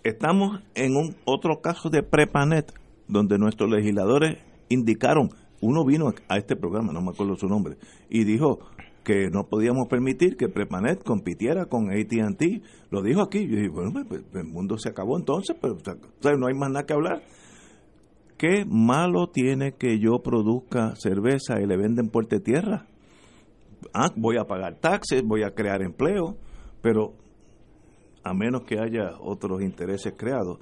estamos en un otro caso de Prepanet donde nuestros legisladores indicaron, uno vino a este programa, no me acuerdo su nombre, y dijo que no podíamos permitir que Prepanet compitiera con AT&T. Lo dijo aquí. Yo dije, bueno, pues, pues, el mundo se acabó entonces, pero o no hay más nada que hablar. ¿Qué malo tiene que yo produzca cerveza y le venda en Puerto Tierra? Ah, voy a pagar taxes, voy a crear empleo, pero a menos que haya otros intereses creados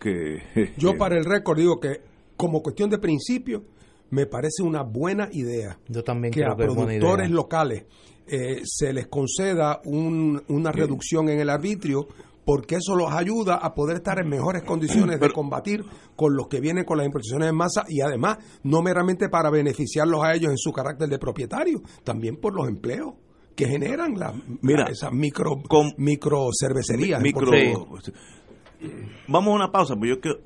que... <laughs> Yo para el récord digo que como cuestión de principio me parece una buena idea yo también que creo a que productores idea. locales eh, se les conceda un- una reducción en el arbitrio porque eso los ayuda a poder estar en mejores condiciones de combatir con los que vienen con las importaciones en masa y además no meramente para beneficiarlos a ellos en su carácter de propietario, también por los empleos que generan la, Mira, la- esas micro, con- micro cervecerías. Micro-. Vamos a una pausa, porque yo quiero-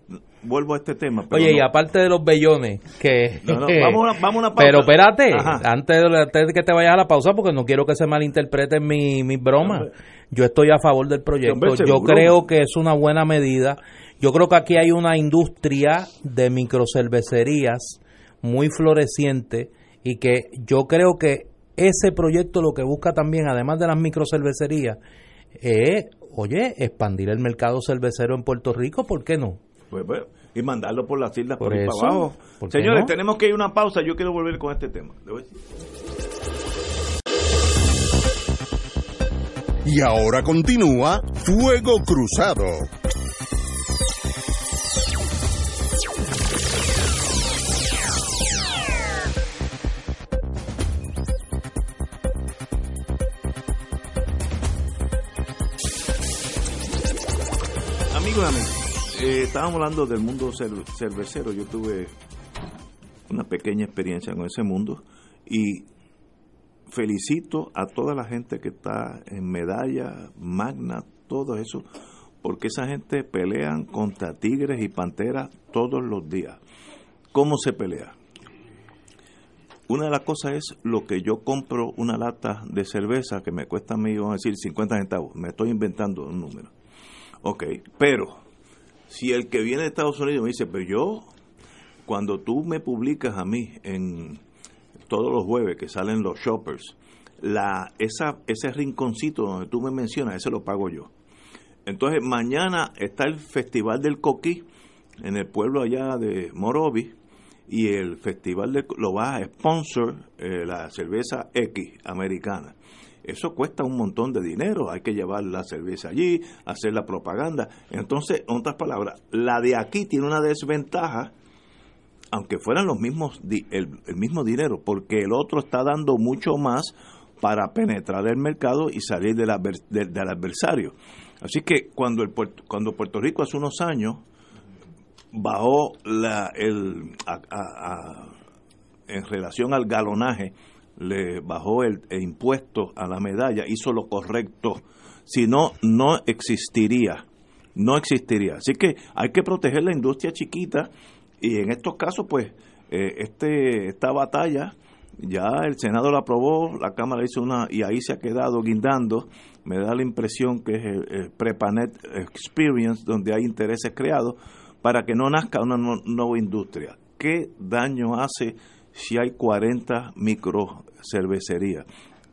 vuelvo a este tema. pero Oye, no. y aparte de los bellones, que... No, no, vamos a una- vamos a una <laughs> pausa. Pero espérate, antes de, antes de que te vayas a la pausa, porque no quiero que se malinterpreten mis mi bromas. Yo estoy a favor del proyecto. Yo creo que es una buena medida. Yo creo que aquí hay una industria de microcervecerías muy floreciente y que yo creo que ese proyecto lo que busca también, además de las microcervecerías, es, oye, expandir el mercado cervecero en Puerto Rico, ¿por qué no? Pues, pues, y mandarlo por las islas por, Por ahí eso, para abajo. ¿por qué Señores, no? tenemos que ir a una pausa. Yo quiero volver con este tema. Y ahora continúa Fuego Cruzado. Amigos y amigas, eh, estábamos hablando del mundo cer- cervecero. Yo tuve una pequeña experiencia con ese mundo y felicito a toda la gente que está en medalla, magna, todo eso, porque esa gente pelean contra tigres y panteras todos los días. ¿Cómo se pelea? Una de las cosas es lo que yo compro una lata de cerveza que me cuesta a mí, vamos a decir, 50 centavos. Me estoy inventando un número. Ok, pero si el que viene de Estados Unidos me dice, pero yo, cuando tú me publicas a mí en todos los jueves que salen los shoppers, la, esa, ese rinconcito donde tú me mencionas, ese lo pago yo. Entonces mañana está el Festival del Coquí en el pueblo allá de Morovi y el festival de, lo va a sponsor eh, la cerveza X americana. Eso cuesta un montón de dinero, hay que llevar la cerveza allí, hacer la propaganda. Entonces, en otras palabras, la de aquí tiene una desventaja, aunque fueran los mismos el, el mismo dinero, porque el otro está dando mucho más para penetrar el mercado y salir del, adver- del- del adversario. Así que cuando, el, cuando Puerto Rico hace unos años bajó la, el, a- en relación al galonaje, le bajó el, impuesto a la medalla, hizo lo correcto. Si no, no existiría. No existiría. Así que hay que proteger la industria chiquita y en estos casos, pues, eh, este esta batalla ya el Senado la aprobó, la Cámara hizo una y ahí se ha quedado guindando. Me da la impresión que es el, Prepanet Experience donde hay intereses creados para que no nazca una nu- nueva industria. ¿Qué daño hace si hay 40 microcervecerías?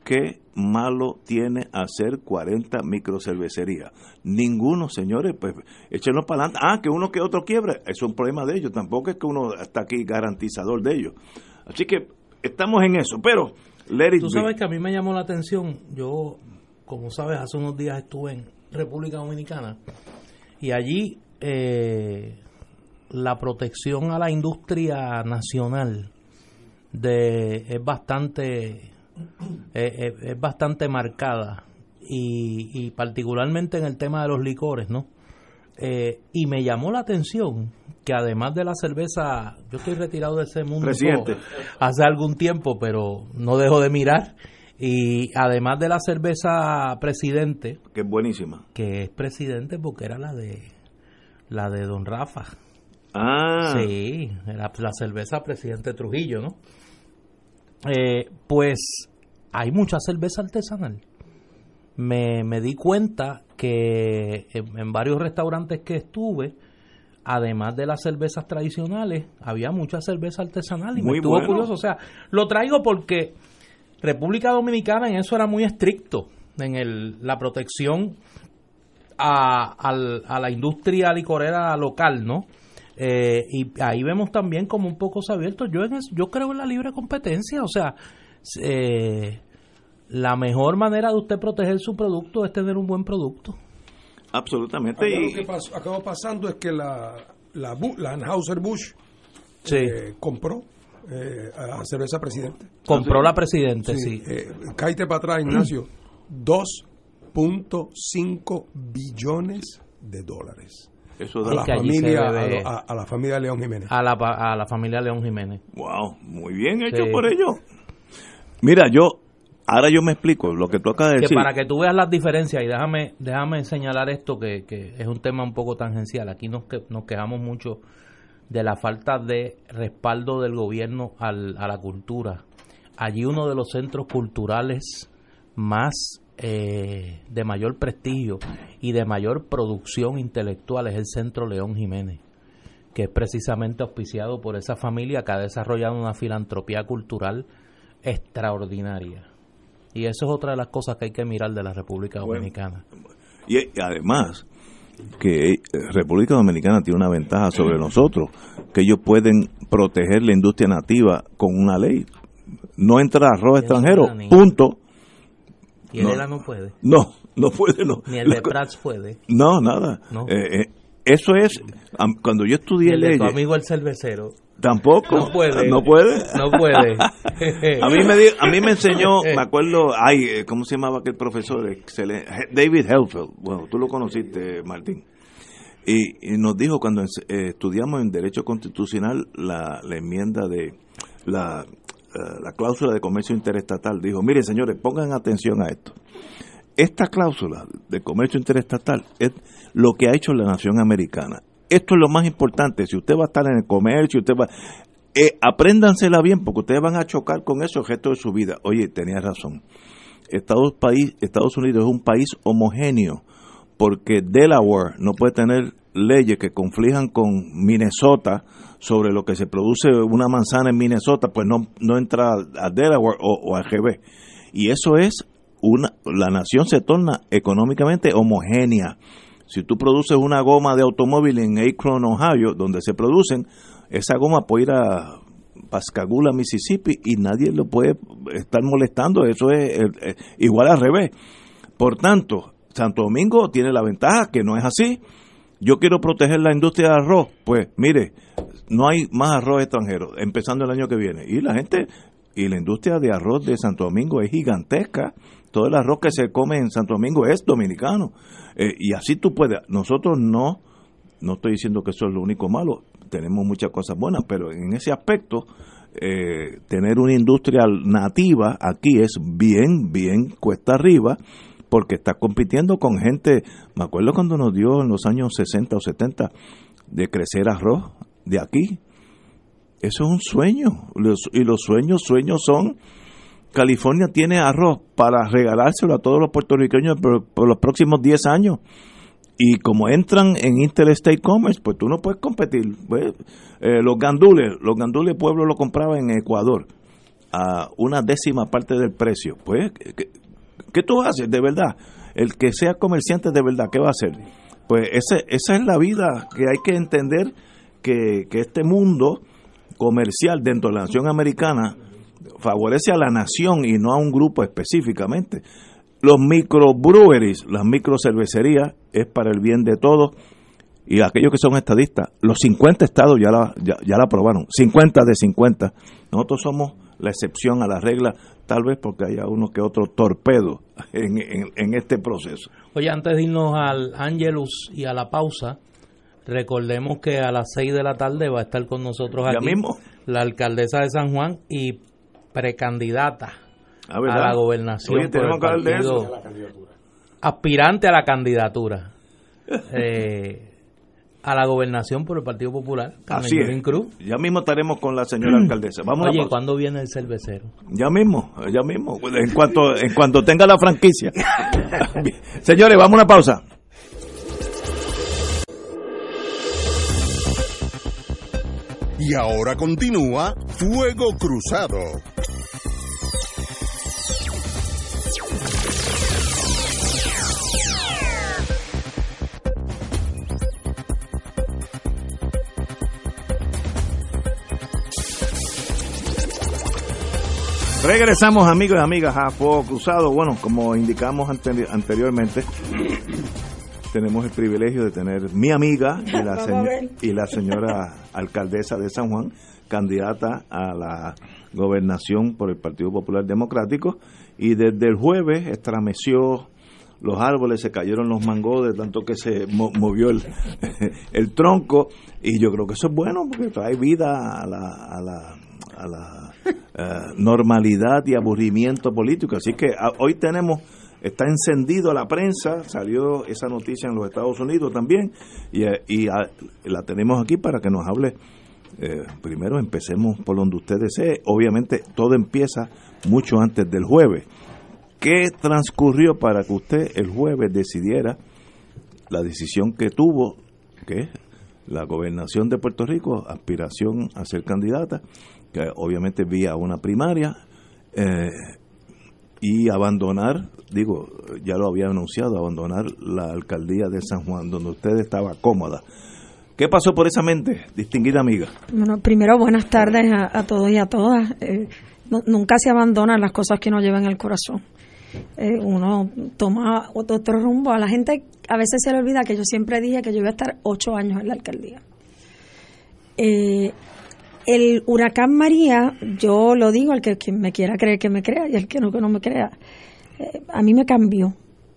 ¿Qué malo tiene hacer 40 microcervecerías? Ninguno, señores, pues échenlo para adelante. Ah, que uno que otro quiebre, eso es un problema de ellos. Tampoco es que uno está aquí garantizador de ellos. Así que estamos en eso, pero let it Tú be. sabes que a mí me llamó la atención, yo, como sabes, hace unos días estuve en República Dominicana y allí eh, la protección a la industria nacional de es bastante eh, eh, es bastante marcada y, y particularmente en el tema de los licores, ¿no? Eh, y me llamó la atención que además de la cerveza, yo estoy retirado de ese mundo Presidente. hace algún tiempo, pero no dejo de mirar. Y además de la cerveza presidente, que es buenísima. que es presidente porque era la de la de Don Rafa. Ah, Sí, la, la cerveza presidente Trujillo, ¿no? Eh, pues hay mucha cerveza artesanal. Me, me di cuenta que en, en varios restaurantes que estuve, además de las cervezas tradicionales, había mucha cerveza artesanal y Muy me estuvo bueno. curioso. O sea, lo traigo porque República Dominicana en eso era muy estricto, en el, la protección a, a la industria licorera local, ¿no? Eh, y ahí vemos también como un poco se ha abierto. Yo, en es- yo creo en la libre competencia, o sea, eh, la mejor manera de usted proteger su producto es tener un buen producto. absolutamente. Lo que pasó- acabó pasando es que la, la, la Anheuser-Busch Sí. eh, compró eh, a la cerveza presidente. Compró la presidente, sí. Eh, cállate para atrás, Ignacio. <clears throat> Dos 1.5 billones de dólares. Eso A da la, familia, a, debe- lo- a- a la familia León Jiménez. A la, a la familia León Jiménez. Wow, muy bien hecho Sí. por ellos. Mira, yo, ahora yo me explico lo que tú acabas de que decir. para que tú veas las diferencias y déjame déjame señalar esto que, que es un tema un poco tangencial aquí nos, que, nos quejamos mucho de la falta de respaldo del gobierno al- a la cultura allí uno de los centros culturales más eh, de mayor prestigio y de mayor producción intelectual es el Centro León Jiménez que es precisamente auspiciado por esa familia que ha desarrollado una filantropía cultural extraordinaria. Y eso es otra de las cosas que hay que mirar de la República. Dominicana. Y y además, que eh, República Dominicana tiene una ventaja sobre nosotros, que ellos pueden proteger la industria nativa con una ley. No entra arroz extranjero, punto. Y el No. ELA no puede, No, no puede, no. ni el de Prats puede, No, nada. No. Eh, eh, eso es, cuando yo estudié de tu leyes, amigo el cervecero tampoco. no puede. No puede. No puede. <laughs> A mí me a mí me enseñó, <laughs> me acuerdo, ay, eh, ¿cómo se llamaba aquel profesor? Excelente, David Helfeld. Bueno, tú lo conociste, Martín. Y, y nos dijo cuando eh, estudiamos en Derecho Constitucional la, la enmienda de la, la cláusula de comercio interestatal, dijo, miren señores, pongan atención a esto. Esta cláusula de comercio interestatal es lo que ha hecho la nación americana. Esto es lo más importante. Si usted va a estar en el comercio, usted va, eh, apréndansela bien porque ustedes van a chocar con eso el resto de su vida. Oye, tenía razón. Estados, país, Estados Unidos es un país homogéneo porque Delaware no puede tener leyes que conflijan con Minnesota sobre lo que se produce una manzana en Minnesota, pues no, no entra a Delaware o, o al GB. Y eso es una, la nación se torna económicamente homogénea. Si tú produces una goma de automóvil en Akron, Ohio, donde se producen, esa goma puede ir a Pascagoula, Mississippi, y nadie lo puede estar molestando. Eso es eh, eh, igual al revés. Por tanto, Santo Domingo tiene la ventaja que no es así. Yo quiero proteger la industria de arroz. Pues mire, no hay más arroz extranjero, empezando el año que viene. Y la gente, y la industria de arroz de Santo Domingo es gigantesca. Todo el arroz que se come en Santo Domingo es dominicano. Eh, y así tú puedes. Nosotros no, no estoy diciendo que eso es lo único malo. Tenemos muchas cosas buenas, pero en ese aspecto, eh, tener una industria nativa aquí es bien, bien cuesta arriba porque está compitiendo con gente, me acuerdo cuando nos dio en los años 60 o 70 de crecer arroz de aquí. Eso es un sueño. Y los sueños, sueños son, California tiene arroz para regalárselo a todos los puertorriqueños por, por los próximos 10 años. Y como entran en Interstate Commerce, pues tú no puedes competir. Pues, eh, los gandules, los gandules pueblo lo compraba en Ecuador a una décima parte del precio. Pues, ¿qué, tú haces de verdad? El que sea comerciante de verdad, ¿qué va a hacer? Pues ese, esa es la vida que hay que entender que, que este mundo comercial dentro de la nación americana favorece a la nación y no a un grupo específicamente. Los microbreweries, las microcervecerías, es para el bien de todos. Y aquellos que son estadistas, los 50 estados ya la, ya, ya la aprobaron, 50 de 50. Nosotros somos la excepción a la regla, tal vez porque haya uno que otro torpedo en, en, en este proceso. Oye, antes de irnos al Angelus y a la pausa, recordemos que a las 6 de la tarde va a estar con nosotros Ya aquí mismo. la alcaldesa de San Juan y precandidata Ah, a la gobernación Oye, tenemos que hablar de eso. aspirante a la candidatura <laughs> eh, a la gobernación por el Partido Popular, Así es. Cruz. Ya mismo estaremos con la señora alcaldesa. Vamos a Oye. ¿cuándo viene el cervecero? Ya mismo, ya mismo. En cuanto, en cuanto tenga la franquicia. <laughs> Señores, vamos a una pausa. Y ahora continúa Fuego Cruzado. Regresamos amigos y amigas a Fuego Cruzado. Bueno, como indicamos ante- anteriormente, tenemos el privilegio de tener mi amiga y la, señ- y la señora alcaldesa de San Juan, candidata a la gobernación por el Partido Popular Democrático, y desde el jueves estremeció los árboles, se cayeron los mangos de tanto que se movió el, <laughs> el, tronco. Y yo creo que eso es bueno porque trae vida a la, a la, a la eh, normalidad y aburrimiento político. Así que ah, hoy tenemos está encendido la prensa, salió esa noticia en los Estados Unidos también, y, y la tenemos aquí para que nos hable. Eh, primero empecemos por donde usted desee. Obviamente todo empieza mucho antes del jueves. ¿Qué transcurrió para que usted el jueves decidiera la decisión que tuvo, que la gobernación de Puerto Rico, aspiración a ser candidata, que obviamente vía una primaria, eh, y abandonar, digo, ya lo había anunciado, abandonar la alcaldía de San Juan, donde usted estaba cómoda. ¿Qué pasó por esa mente, distinguida amiga? Bueno, primero buenas tardes a, todos y a todas. Eh, nunca se abandonan las cosas que uno lleva en el corazón. Eh, uno toma otro, rumbo. A la gente a veces se le olvida que yo siempre dije que yo iba a estar ocho años en la alcaldía. El huracán María, yo lo digo, al que, me quiera creer que me crea y el que no que no me crea, eh, a mí me cambió,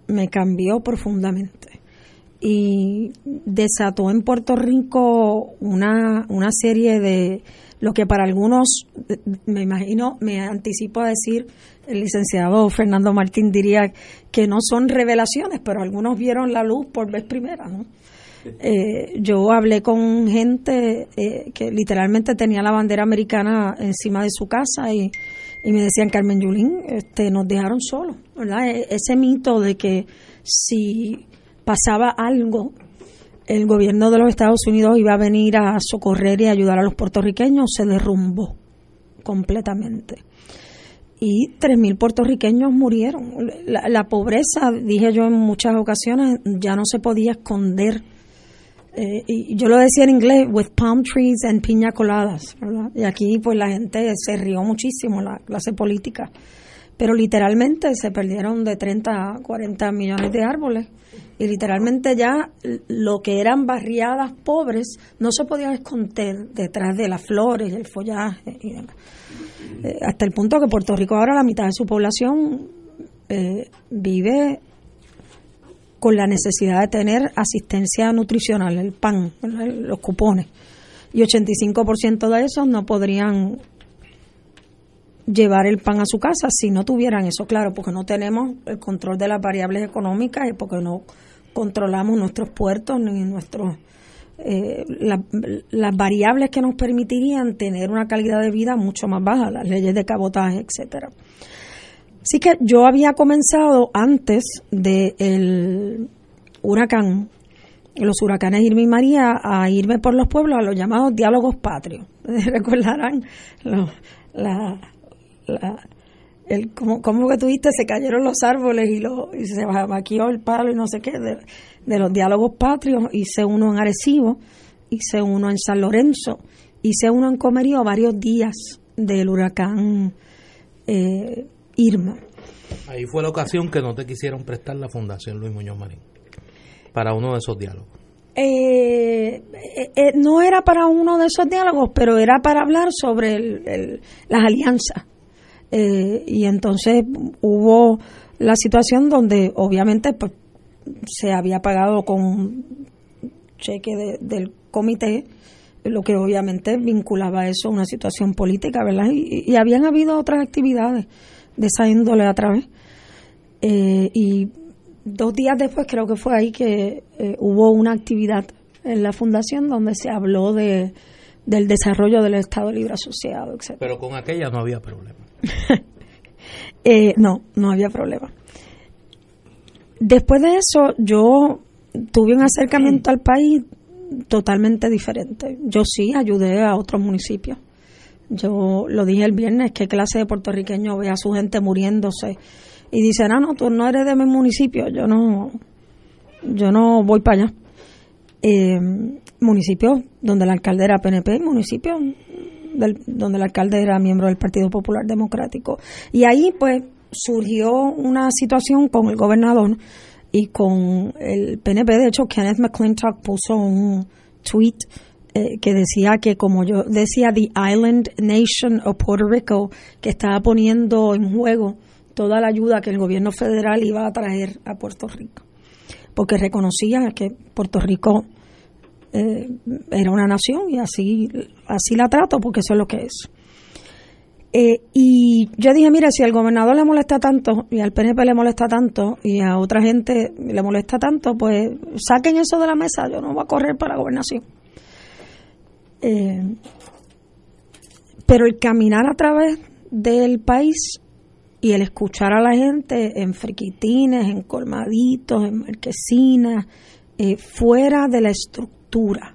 me cambió profundamente. Y desató en Puerto Rico una, una serie de, lo que para algunos, me imagino, me anticipo a decir, el licenciado Fernando Martín diría que no son revelaciones, pero algunos vieron la luz por vez primera, ¿no? Eh, yo hablé con gente eh, que literalmente tenía la bandera americana encima de su casa y, me decían, Carmen Yulín, este, nos dejaron solos, ¿verdad? E, ese mito de que si pasaba algo, el gobierno de los Estados Unidos iba a venir a socorrer y ayudar a los puertorriqueños se derrumbó completamente. Y 3.000 puertorriqueños murieron. la pobreza, dije yo en muchas ocasiones, ya no se podía esconder eh, y yo lo decía en inglés, with palm trees and piña coladas, Y aquí pues la gente se rió muchísimo, la clase política. Pero literalmente se perdieron de 30 a 40 millones de árboles. Y literalmente ya lo que eran barriadas pobres no se podía esconder detrás de las flores, el follaje y demás. Eh, hasta el punto que Puerto Rico ahora la mitad de su población eh, vive con la necesidad de tener asistencia nutricional, el PAN, los cupones. Y 85% de esos no podrían llevar el pan a su casa si no tuvieran eso, claro, porque no tenemos el control de las variables económicas y porque no controlamos nuestros puertos ni nuestros eh, las variables que nos permitirían tener una calidad de vida mucho más baja, las leyes de cabotaje, etcétera. Así que yo había comenzado antes del huracán, los huracanes Irma y María, a irme por los pueblos a los llamados diálogos patrios. <laughs> Recordarán la, el, como, que tuviste, se cayeron los árboles y, lo, y se vaqueó el palo y no sé qué, de, los diálogos patrios, hice uno en Arecibo, hice uno en San Lorenzo, hice uno en Comerío varios días del huracán eh, Irma. Ahí fue la ocasión que no te quisieron prestar la Fundación Luis Muñoz Marín para uno de esos diálogos. Eh, eh, eh, no era para uno de esos diálogos, pero era para hablar sobre las alianzas. y entonces hubo la situación donde obviamente pues, se había pagado con cheque del comité, lo que obviamente vinculaba eso a una situación política, ¿verdad? y habían habido otras actividades de esa índole a través. Eh, y dos días después creo que fue ahí que eh, hubo una actividad en la fundación donde se habló de, del desarrollo del Estado Libre Asociado, etc. Pero con aquella no había problema. <laughs> Eh, no, no había problema. Después de eso, yo tuve un acercamiento al país totalmente diferente. Yo sí ayudé a otros municipios. Yo lo dije el viernes, ¿qué clase de puertorriqueño ve a su gente muriéndose? Y dice, no, no, tú no eres de mi municipio, yo no, yo no voy para allá. Eh, municipio donde el alcalde era PNP, municipio donde el alcalde era miembro del Partido Popular Democrático. Y ahí pues surgió una situación con el gobernador y con el PNP. De hecho, Kenneth McClintock puso un tweet eh, que decía que como yo decía, The Island Nation of Puerto Rico, que estaba poniendo en juego toda la ayuda que el gobierno federal iba a traer a Puerto Rico, porque reconocía que Puerto Rico eh, era una nación y así, así la trato porque eso es lo que es. Eh, y yo dije, mira, si al gobernador le molesta tanto y al PNP le molesta tanto y a otra gente le molesta tanto, pues saquen eso de la mesa, yo no voy a correr para la gobernación. Eh, pero el caminar a través del país y el escuchar a la gente en friquitines, en colmaditos, en marquesinas, eh, fuera de la estructura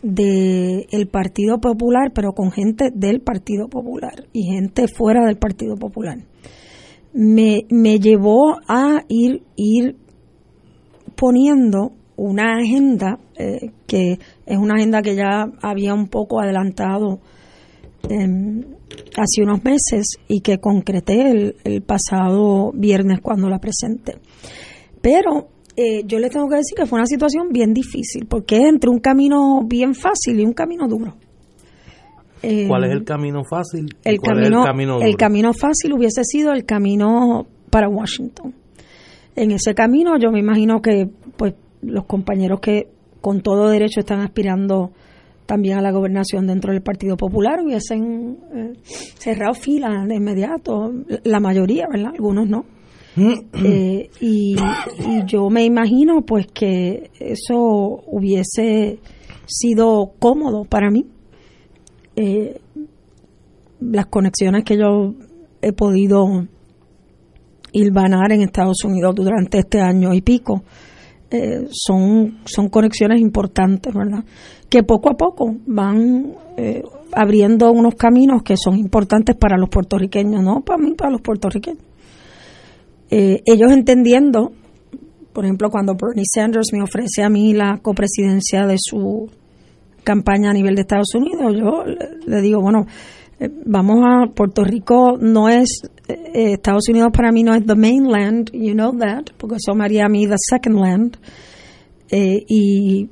del Partido Popular, pero con gente del Partido Popular y gente fuera del Partido Popular, me, me llevó a ir, ir poniendo una agenda eh, que es una agenda que ya había un poco adelantado hace unos meses y que concreté el, pasado viernes cuando la presenté. Pero eh, yo le tengo que decir que fue una situación bien difícil, porque es entre un camino bien fácil y un camino duro. ¿Cuál es el camino fácil? El, camino, el camino fácil hubiese sido el camino para Washington. En ese camino yo me imagino que pues los compañeros que con todo derecho están aspirando también a la gobernación dentro del Partido Popular hubiesen eh, cerrado filas de inmediato, la mayoría, ¿verdad? Algunos no. Eh, y, yo me imagino pues que eso hubiese sido cómodo para mí. Eh, las conexiones que yo he podido hilvanar en Estados Unidos durante este año y pico son, son conexiones importantes, ¿verdad? que poco a poco van eh, abriendo unos caminos que son importantes para los puertorriqueños, no para mí, para los puertorriqueños. Eh, ellos entendiendo, por ejemplo, cuando Bernie Sanders me ofrece a mí la copresidencia de su campaña a nivel de Estados Unidos, yo le, digo, bueno, eh, vamos a Puerto Rico, no es, Estados Unidos para mí no es the mainland, you know that, porque eso me haría a mí the second land. y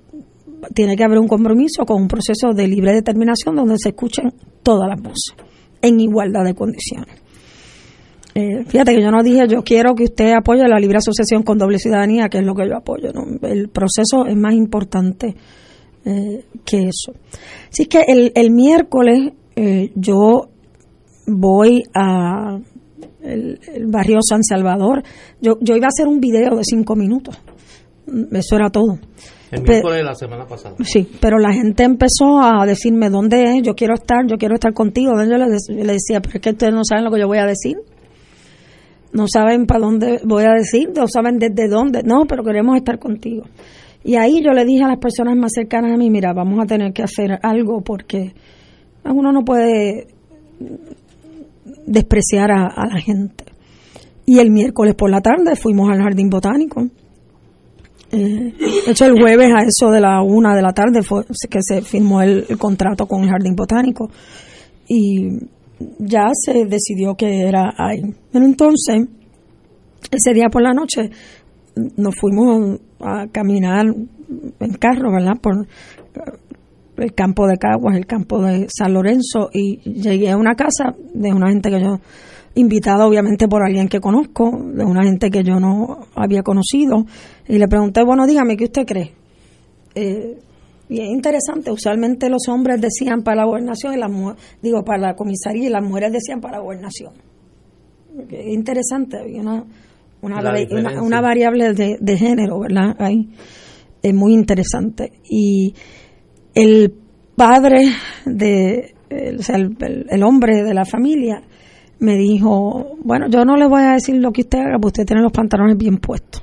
tiene que haber un compromiso con un proceso de libre determinación donde se escuchen todas las voces en igualdad de condiciones. Eh, fíjate que yo no dije yo quiero que usted apoye la libre asociación con doble ciudadanía, que es lo que yo apoyo. El proceso es más importante eh, que eso. Así que el, el miércoles eh, yo voy a el, barrio San Salvador. Yo, yo iba a hacer un video de cinco minutos. Eso era todo. El miércoles de la semana pasada. Sí, pero la gente empezó a decirme dónde es, yo quiero estar, yo quiero estar contigo. Yo le, decía, pero es que ustedes no saben lo que yo voy a decir. No saben para dónde voy a decir, no saben desde dónde. No, pero queremos estar contigo. Y ahí yo le dije a las personas más cercanas a mí, mira, vamos a tener que hacer algo porque uno no puede despreciar a la gente. Y el miércoles por la tarde fuimos al jardín botánico de hecho, el jueves a eso de la una de la tarde fue que se firmó el, contrato con el Jardín Botánico y ya se decidió que era ahí. Pero entonces, ese día por la noche nos fuimos a caminar en carro, ¿verdad? Por el campo de Caguas, el campo de San Lorenzo y llegué a una casa de una gente que yo invitada obviamente por alguien que conozco, de una gente que yo no había conocido, y le pregunté, bueno, dígame, ¿qué usted cree? Eh, y es interesante, usualmente los hombres decían para la gobernación, y las digo, para la comisaría, y las mujeres decían para la gobernación. Es interesante, una, una, una, variable de, de, género, ¿verdad? Ahí es muy interesante. Y el padre de, el, el hombre de la familia, me dijo, bueno, yo no le voy a decir lo que usted haga, porque usted tiene los pantalones bien puestos.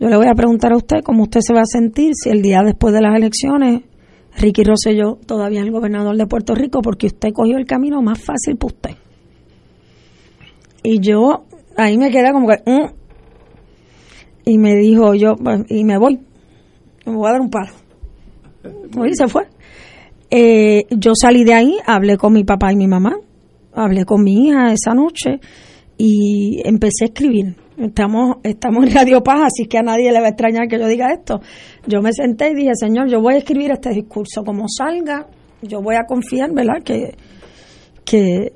Yo le voy a preguntar a usted cómo usted se va a sentir si el día después de las elecciones Ricky Rosselló todavía es el gobernador de Puerto Rico porque usted cogió el camino más fácil para usted. Y yo ahí me quedé como que... Mm". y me dijo yo, y me voy, me voy a dar un palo. Y se fue. Eh, yo salí de ahí, hablé con mi papá y mi mamá, hablé con mi hija esa noche y empecé a escribir. Estamos, estamos en Radio Paz, así que a nadie le va a extrañar que yo diga esto. Yo me senté y dije, Señor, yo voy a escribir este discurso. Como salga, yo voy a confiar, ¿verdad?, que, que,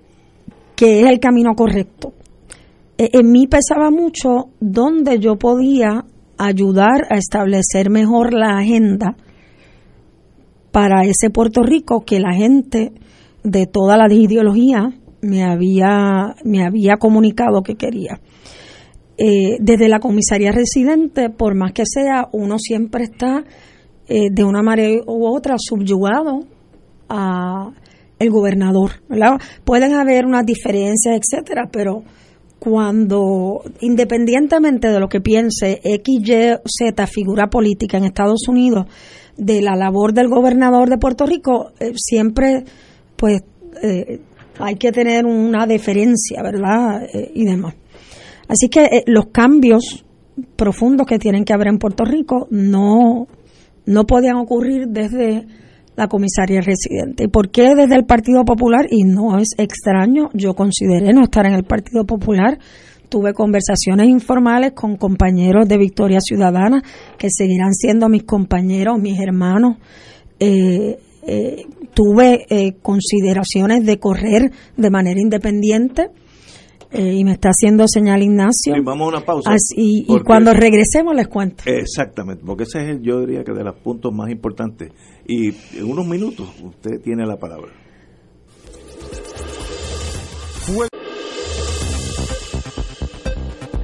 que es el camino correcto. eh, en mí pesaba mucho donde yo podía ayudar a establecer mejor la agenda para ese Puerto Rico que la gente de toda la ideología me había, me había comunicado que quería. Eh, desde la comisaría residente, por más que sea, uno siempre está eh, de una manera u otra subyugado a el gobernador. Pueden haber unas diferencias, etcétera, pero cuando, independientemente de lo que piense X, Y, Z, figura política en Estados Unidos, de la labor del gobernador de Puerto Rico, eh, siempre, pues, eh, hay que tener una deferencia, ¿verdad? Eh, y demás. Así que los cambios profundos que tienen que haber en Puerto Rico no, no podían ocurrir desde la comisaria residente. ¿Y por qué desde el Partido Popular? Y no es extraño, yo consideré no estar en el Partido Popular. Tuve conversaciones informales con compañeros de Victoria Ciudadana, que seguirán siendo mis compañeros, mis hermanos. Eh, eh, tuve eh, consideraciones de correr de manera independiente. y me está haciendo señal Ignacio. vamos a una pausa. y cuando regresemos les cuento. Exactamente, porque ese es, yo diría que de los puntos más importantes y en unos minutos usted tiene la palabra.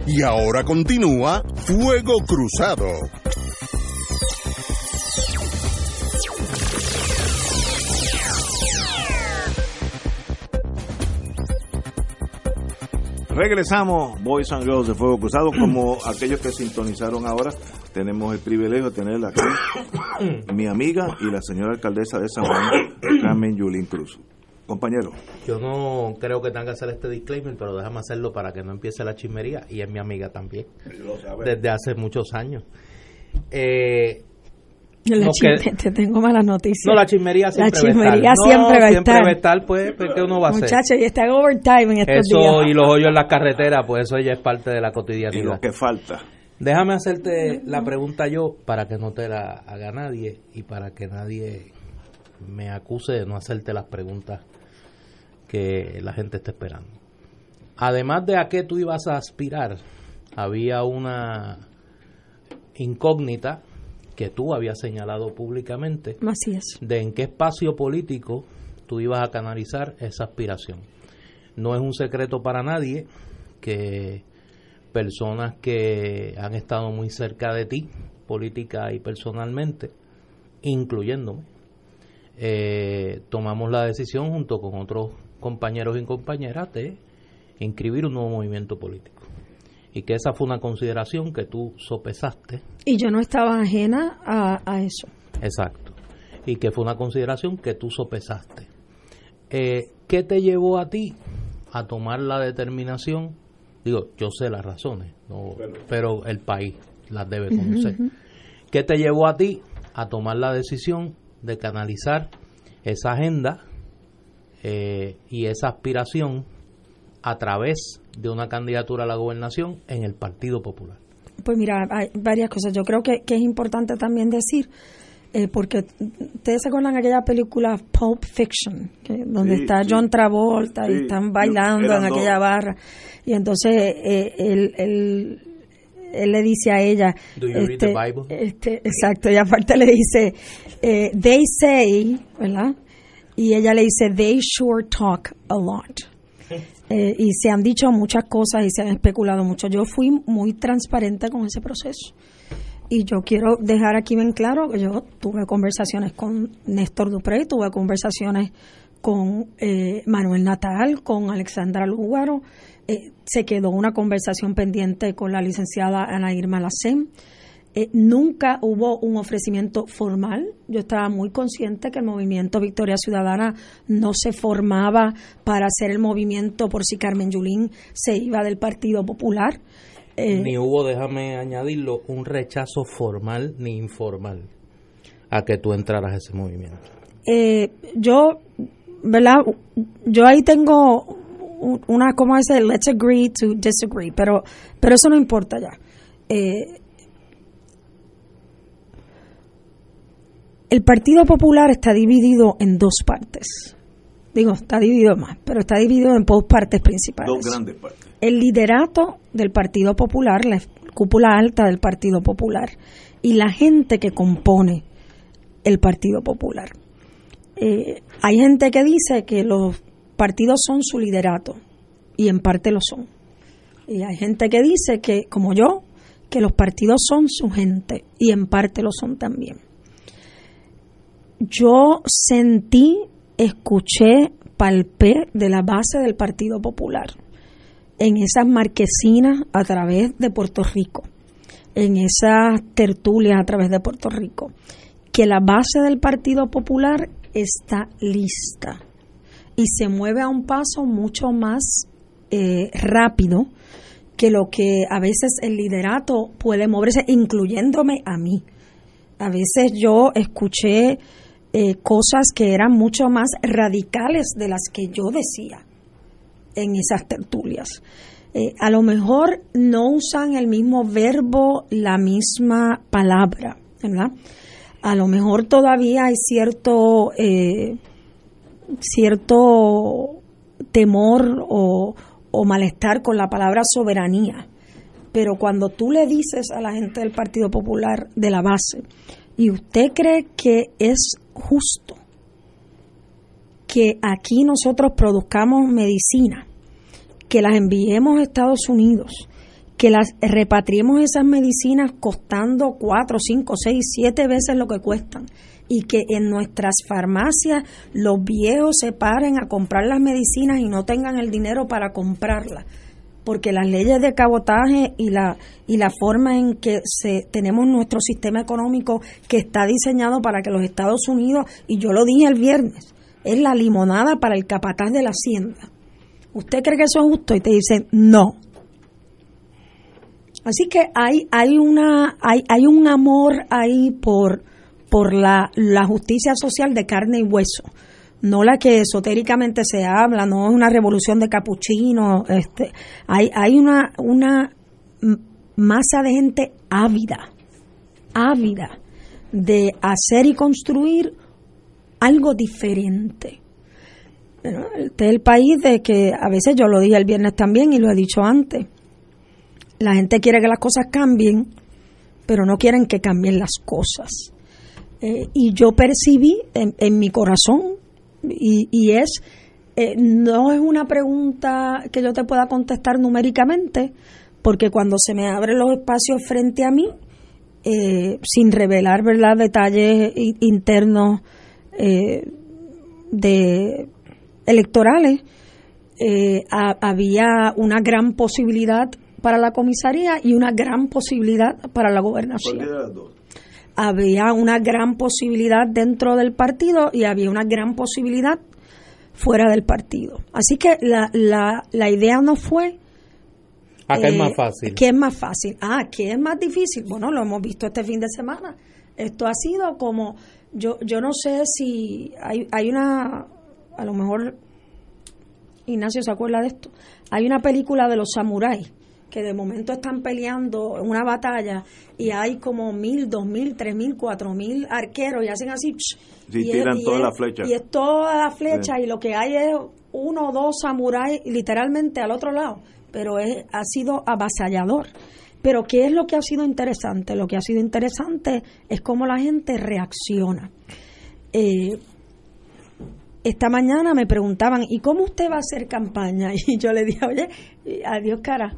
Y ahora continúa Fuego Cruzado. Regresamos, Boys and Girls de Fuego Cruzado, como <clears throat> aquellos que sintonizaron ahora, tenemos el privilegio de tener aquí mi amiga y la señora alcaldesa de San Juan, <clears throat> Carmen Yulín Cruz. Compañero. Yo no creo que tenga que hacer este disclaimer, pero déjame hacerlo para que no empiece la chismería y es mi amiga también. Desde hace muchos años. Eh, te tengo malas noticias. No, la chismería siempre la chismería siempre va a estar. Siempre va a estar, pues, ¿qué uno va a hacer? Muchachos, y está en overtime en estos eso, y los hoyos en las carreteras, pues eso ya es parte de la cotidianidad. Y lo que falta. Déjame hacerte la pregunta yo para que no te la haga nadie y para que nadie me acuse de no hacerte las preguntas que la gente está esperando. Además de a qué tú ibas a aspirar, había una incógnita que tú habías señalado públicamente Así es. de en qué espacio político tú ibas a canalizar esa aspiración. No es un secreto para nadie que personas que han estado muy cerca de ti, política y personalmente, incluyéndome, eh, tomamos la decisión junto con otros compañeros y compañeras de inscribir un nuevo movimiento político. Y que esa fue una consideración que tú sopesaste. Y yo no estaba ajena a, eso. Exacto. Y que fue una consideración que tú sopesaste. Eh, ¿Qué te llevó a ti a tomar la determinación Digo, yo sé las razones, pero el país las debe conocer. ¿Qué te llevó a ti a tomar la decisión de canalizar esa agenda eh, y esa aspiración a través de una candidatura a la gobernación en el Partido Popular? Pues mira, hay varias cosas. Yo creo que, es importante también decir, eh, porque ustedes se acuerdan de aquella película Pulp Fiction, donde está John Travolta y están bailando en aquella barra. Y entonces eh, él, él, le dice a ella, este, este, exacto, y aparte le dice, eh, they say, ¿verdad? Y ella le dice, they sure talk a lot. <laughs> Eh, y se han dicho muchas cosas y se han especulado mucho. Yo fui muy transparente con ese proceso. Y yo quiero dejar aquí bien claro que yo tuve conversaciones con Néstor Dupré, tuve conversaciones con Manuel Natal, con Alexandra Lúgaro, eh, se quedó una conversación pendiente con la licenciada Ana Irma Lacén. Eh, nunca hubo un ofrecimiento formal. Yo estaba muy consciente que el movimiento Victoria Ciudadana no se formaba para hacer el movimiento por si Carmen Yulín se iba del Partido Popular. Eh, ni hubo, déjame añadirlo, un rechazo formal ni informal a que tú entraras a ese movimiento. yo, ¿verdad? Yo ahí tengo una, ¿cómo dice? Let's agree to disagree, pero, pero eso no importa ya. Eh, el Partido Popular está dividido en dos partes. digo, está dividido más, pero está dividido en dos partes principales. Dos grandes partes. El liderato del Partido Popular, la cúpula alta del Partido Popular, y la gente que compone el Partido Popular. Eh, hay gente que dice que los partidos son su liderato, y en parte lo son. Y hay gente que dice que, como yo, que los partidos son su gente, y en parte lo son también. Yo sentí, escuché, palpé de la base del Partido Popular en esas marquesinas a través de Puerto Rico, en esas tertulias a través de Puerto Rico, que la base del Partido Popular está lista y se mueve a un paso mucho más eh, rápido que lo que a veces el liderato puede moverse, incluyéndome a mí. A veces yo escuché eh, cosas que eran mucho más radicales de las que yo decía en esas tertulias. Eh, a lo mejor no usan el mismo verbo, la misma palabra, ¿verdad? A lo mejor todavía hay cierto, eh, cierto temor o, o malestar con la palabra soberanía. Pero cuando tú le dices a la gente del Partido Popular de la base, y usted cree que es justo que aquí nosotros produzcamos medicina, que las enviemos a Estados Unidos, que las repatriemos esas medicinas costando cuatro, cinco, seis, siete veces lo que cuestan y que en nuestras farmacias los viejos se paren a comprar las medicinas y no tengan el dinero para comprarlas porque las leyes de cabotaje y la y la forma en que se, tenemos nuestro sistema económico que está diseñado para que los Estados Unidos y yo lo dije el viernes es la limonada para el capataz de la hacienda. Usted cree que eso es justo y te dicen no. Así que hay hay una hay hay un amor ahí por por la, la justicia social de carne y hueso no la que esotéricamente se habla, no es una revolución de capuchinos, este, hay, hay una, una masa de gente ávida, ávida de hacer y construir algo diferente. este es el país de que a veces yo lo dije el viernes también y lo he dicho antes. La gente quiere que las cosas cambien, pero no quieren que cambien las cosas. Eh, y yo percibí en, en mi corazón y, es, eh, no es una pregunta que yo te pueda contestar numéricamente, porque cuando se me abren los espacios frente a mí, eh, sin revelar verdad detalles internos eh, de electorales, había una gran posibilidad para la comisaría y una gran posibilidad para la gobernación había una gran posibilidad dentro del partido y había una gran posibilidad fuera del partido. Así que la, la, la idea no fue... ¿A qué es más eh, fácil? ¿Qué es más fácil? Ah, ¿qué es más difícil? Bueno, lo hemos visto este fin de semana. Esto ha sido como... Yo, yo no sé si hay, hay una... A lo mejor Ignacio se acuerda de esto. Hay una película de los samuráis que de momento están peleando una batalla y hay como mil, dos mil, tres mil, cuatro mil arqueros y hacen así. y tiran es, toda la flecha. Y es toda la flecha y lo que hay es uno o dos samuráis literalmente al otro lado, pero es, ha sido avasallador. Pero ¿qué es lo que ha sido interesante? Lo que ha sido interesante es cómo la gente reacciona. Eh, esta mañana me preguntaban, ¿y cómo usted va a hacer campaña? <laughs> Y yo le dije, oye, adiós cara,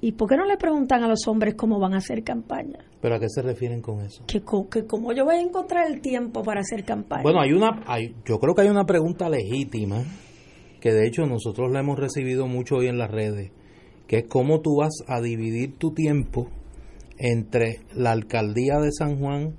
¿Y por qué no le preguntan a los hombres cómo van a hacer campaña? ¿Pero a qué se refieren con eso? Que, que cómo yo voy a encontrar el tiempo para hacer campaña. Bueno, hay una, hay, yo creo que hay una pregunta legítima, que de hecho nosotros la hemos recibido mucho hoy en las redes, que es cómo tú vas a dividir tu tiempo entre la alcaldía de San Juan,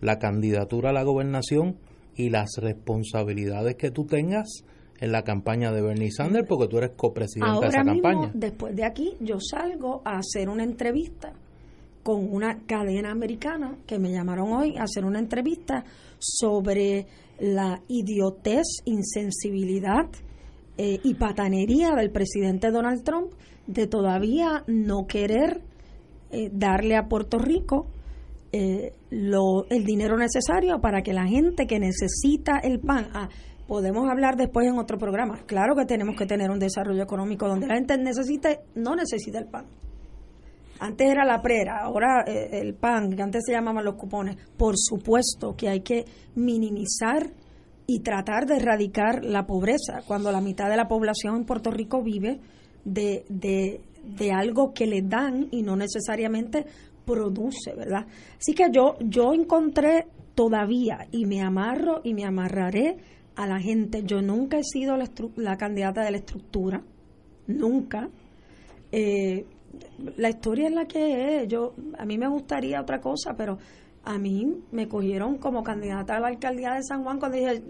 la candidatura a la gobernación y las responsabilidades que tú tengas en la campaña de Bernie Sanders porque tú eres copresidente de esa mismo, campaña. Después de aquí, yo salgo a hacer una entrevista con una cadena americana que me llamaron hoy a hacer una entrevista sobre la idiotez, insensibilidad eh, y patanería del presidente Donald Trump de todavía no querer eh, darle a Puerto Rico eh, lo, el dinero necesario para que la gente que necesita el pan, ah, podemos hablar después en otro programa. Claro que tenemos que tener un desarrollo económico donde la gente necesite, no necesita el pan. Antes era la prera, ahora eh, el pan, que antes se llamaban los cupones. Por supuesto que hay que minimizar y tratar de erradicar la pobreza, cuando la mitad de la población en Puerto Rico vive de, de, de algo que le dan y no necesariamente produce, ¿verdad? Así que yo, yo encontré todavía y me amarro y me amarraré a la gente. Yo nunca he sido la, la candidata de la estructura, nunca. Eh, la historia es la que es. Yo, a mí me gustaría otra cosa, pero a mí me cogieron como candidata a la alcaldía de San Juan cuando dije,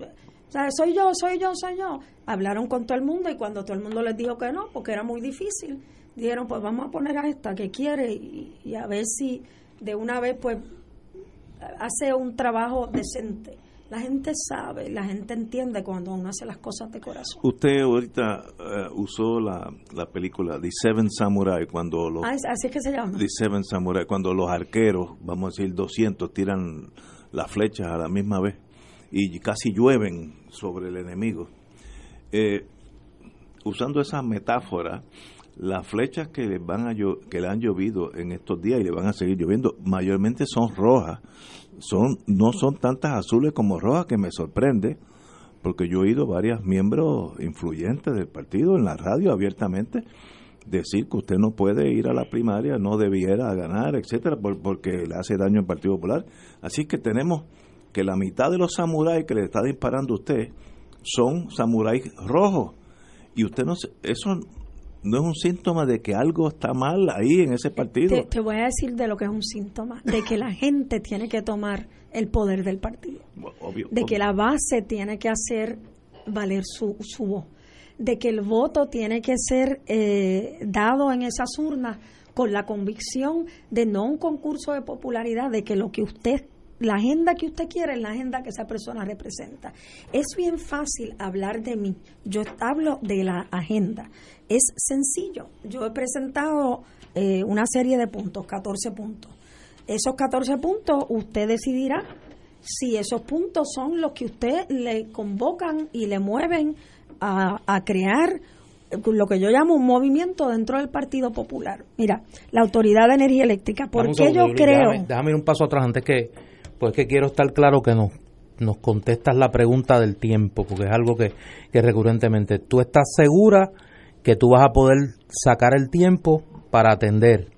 soy yo, soy yo, soy yo. Hablaron con todo el mundo y cuando todo el mundo les dijo que no, porque era muy difícil, dijeron, pues vamos a poner a esta que quiere y a ver si de una vez pues hace un trabajo decente. La gente sabe, la gente entiende cuando uno hace las cosas de corazón. Usted ahorita eh, usó la, la, película The Seven Samurai cuando los... Ah, así es que se llama. The Seven Samurai, cuando los arqueros, vamos a decir 200, tiran las flechas a la misma vez y casi llueven sobre el enemigo. Eh, usando esa metáfora, las flechas que le van a que le han llovido en estos días y le van a seguir lloviendo mayormente son rojas son no son tantas azules como rojas que me sorprende porque yo he oído varios miembros influyentes del partido en la radio abiertamente decir que usted no puede ir a la primaria no debiera ganar etcétera porque le hace daño al Partido Popular. Así que tenemos que la mitad de los samuráis que le está disparando usted son samuráis rojos. Y usted no eso no es un síntoma de que algo está mal ahí en ese partido. Te, voy a decir de lo que es un síntoma, de que la gente tiene que tomar el poder del partido, de que la base tiene que hacer valer su, su voz, de que el voto tiene que ser eh, dado en esas urnas con la convicción de no un concurso de popularidad, de que lo que usted la agenda que usted quiere es la agenda que esa persona representa. Es bien fácil hablar de mí. Yo hablo de la agenda. Es sencillo. Yo he presentado eh, una serie de puntos, 14 puntos. Esos 14 puntos usted decidirá si esos puntos son los que usted le convocan y le mueven a, a crear lo que yo llamo un movimiento dentro del Partido Popular. Mira, la Autoridad de Energía Eléctrica, ¿por qué yo creo... Déjame, déjame, ir un paso atrás antes que pues que quiero estar claro que nos, nos contestas la pregunta del tiempo, porque es algo que, que recurrentemente, ¿tú estás segura que tú vas a poder sacar el tiempo para atender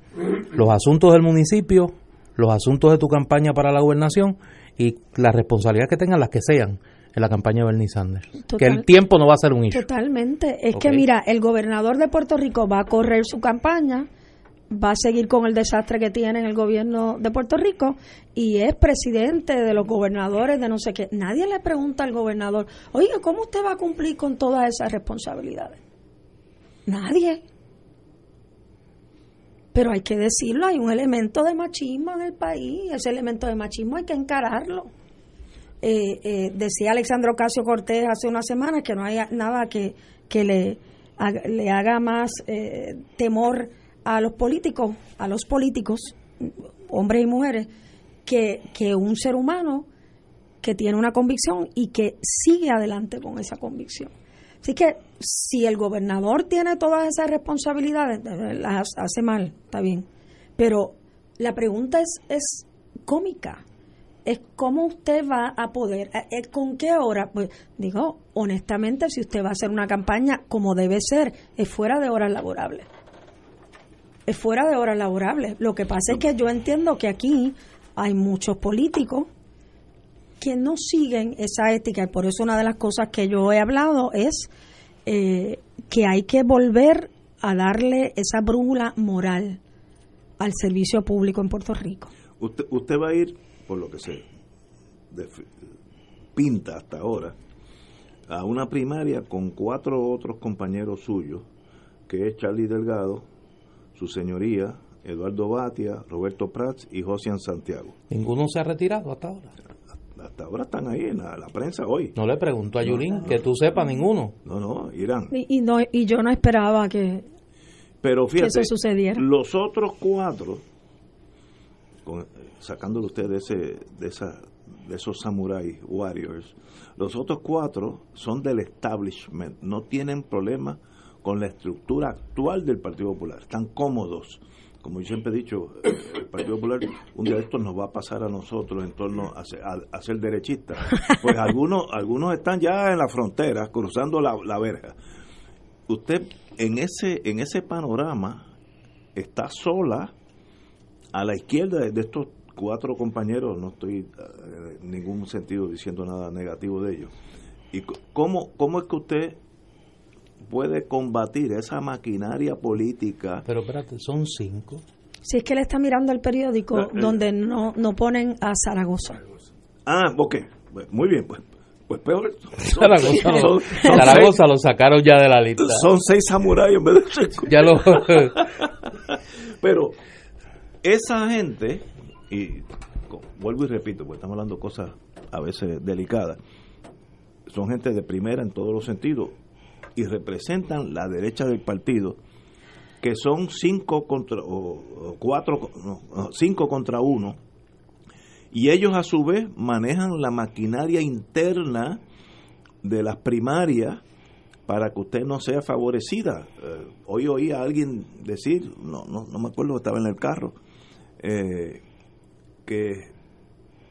los asuntos del municipio, los asuntos de tu campaña para la gobernación y las responsabilidades que tengan las que sean en la campaña de Bernie Sanders. que el tiempo no va a ser un issue. Totalmente. Es que mira, el gobernador de Puerto Rico va a correr su campaña va a seguir con el desastre que tiene en el gobierno de Puerto Rico y es presidente de los gobernadores de no sé qué. Nadie le pregunta al gobernador, oye, ¿cómo usted va a cumplir con todas esas responsabilidades? Nadie. Pero hay que decirlo, hay un elemento de machismo en el país, ese elemento de machismo hay que encararlo. Eh, eh, decía Alexandro Ocasio Cortés hace unas semanas que no hay nada que, que le, le haga más eh, temor a los políticos, a los políticos, hombres y mujeres, que, que un ser humano que tiene una convicción y que sigue adelante con esa convicción. Así que si el gobernador tiene todas esas responsabilidades, las hace mal, está bien. Pero la pregunta es, es cómica. Es cómo usted va a poder, eh, eh, con qué hora. Pues digo, honestamente, si usted va a hacer una campaña como debe ser, es fuera de horas laborables es fuera de horas laborables. Lo que pasa es que yo entiendo que aquí hay muchos políticos que no siguen esa ética y por eso una de las cosas que yo he hablado es eh, que hay que volver a darle esa brújula moral al servicio público en Puerto Rico. Usted, usted va a ir, por lo que se pinta hasta ahora, a una primaria con cuatro otros compañeros suyos, que es Charlie Delgado, su señoría, Eduardo Batia, Roberto Prats y Josian Santiago. ¿Ninguno se ha retirado hasta ahora? Hasta ahora están ahí en la, prensa hoy. No le pregunto a Yulín, que tú sepas ninguno. No, no, irán. Y, no, y yo no esperaba que, Pero fíjate, eso sucediera. Los otros cuatro, con, sacándolo usted de, ese, de, esa, de esos samurai warriors. Los otros cuatro son del establishment, no tienen problema con la estructura actual del Partido Popular, están cómodos. Como yo siempre he dicho, el Partido Popular un día de estos nos va a pasar a nosotros en torno a ser, a, ser derechistas. Pues algunos, algunos están ya en la frontera, cruzando la, la verja. Usted en ese, en ese panorama está sola a la izquierda de estos cuatro compañeros, no estoy eh, en ningún sentido diciendo nada negativo de ellos. ¿Y cómo, cómo es que usted puede combatir esa maquinaria política? Pero espérate, son cinco. Si es que le está mirando el periódico ah, eh. donde no, no ponen a Zaragoza. Ah, ok. Muy bien, pues. Pues peor. <laughs> Zaragoza, lo sacaron ya de la lista. Son seis samuráis en vez de <laughs> cinco. Ya lo. <laughs> Pero esa gente y vuelvo y repito, porque estamos hablando de cosas a veces delicadas, son gente de primera en todos los sentidos y representan la derecha del partido, que son cinco contra cuatro, cinco contra uno, y ellos a su vez manejan la maquinaria interna de las primarias para que usted no sea favorecida. Eh, hoy oí a alguien decir, no, no, no me acuerdo, estaba en el carro, eh, que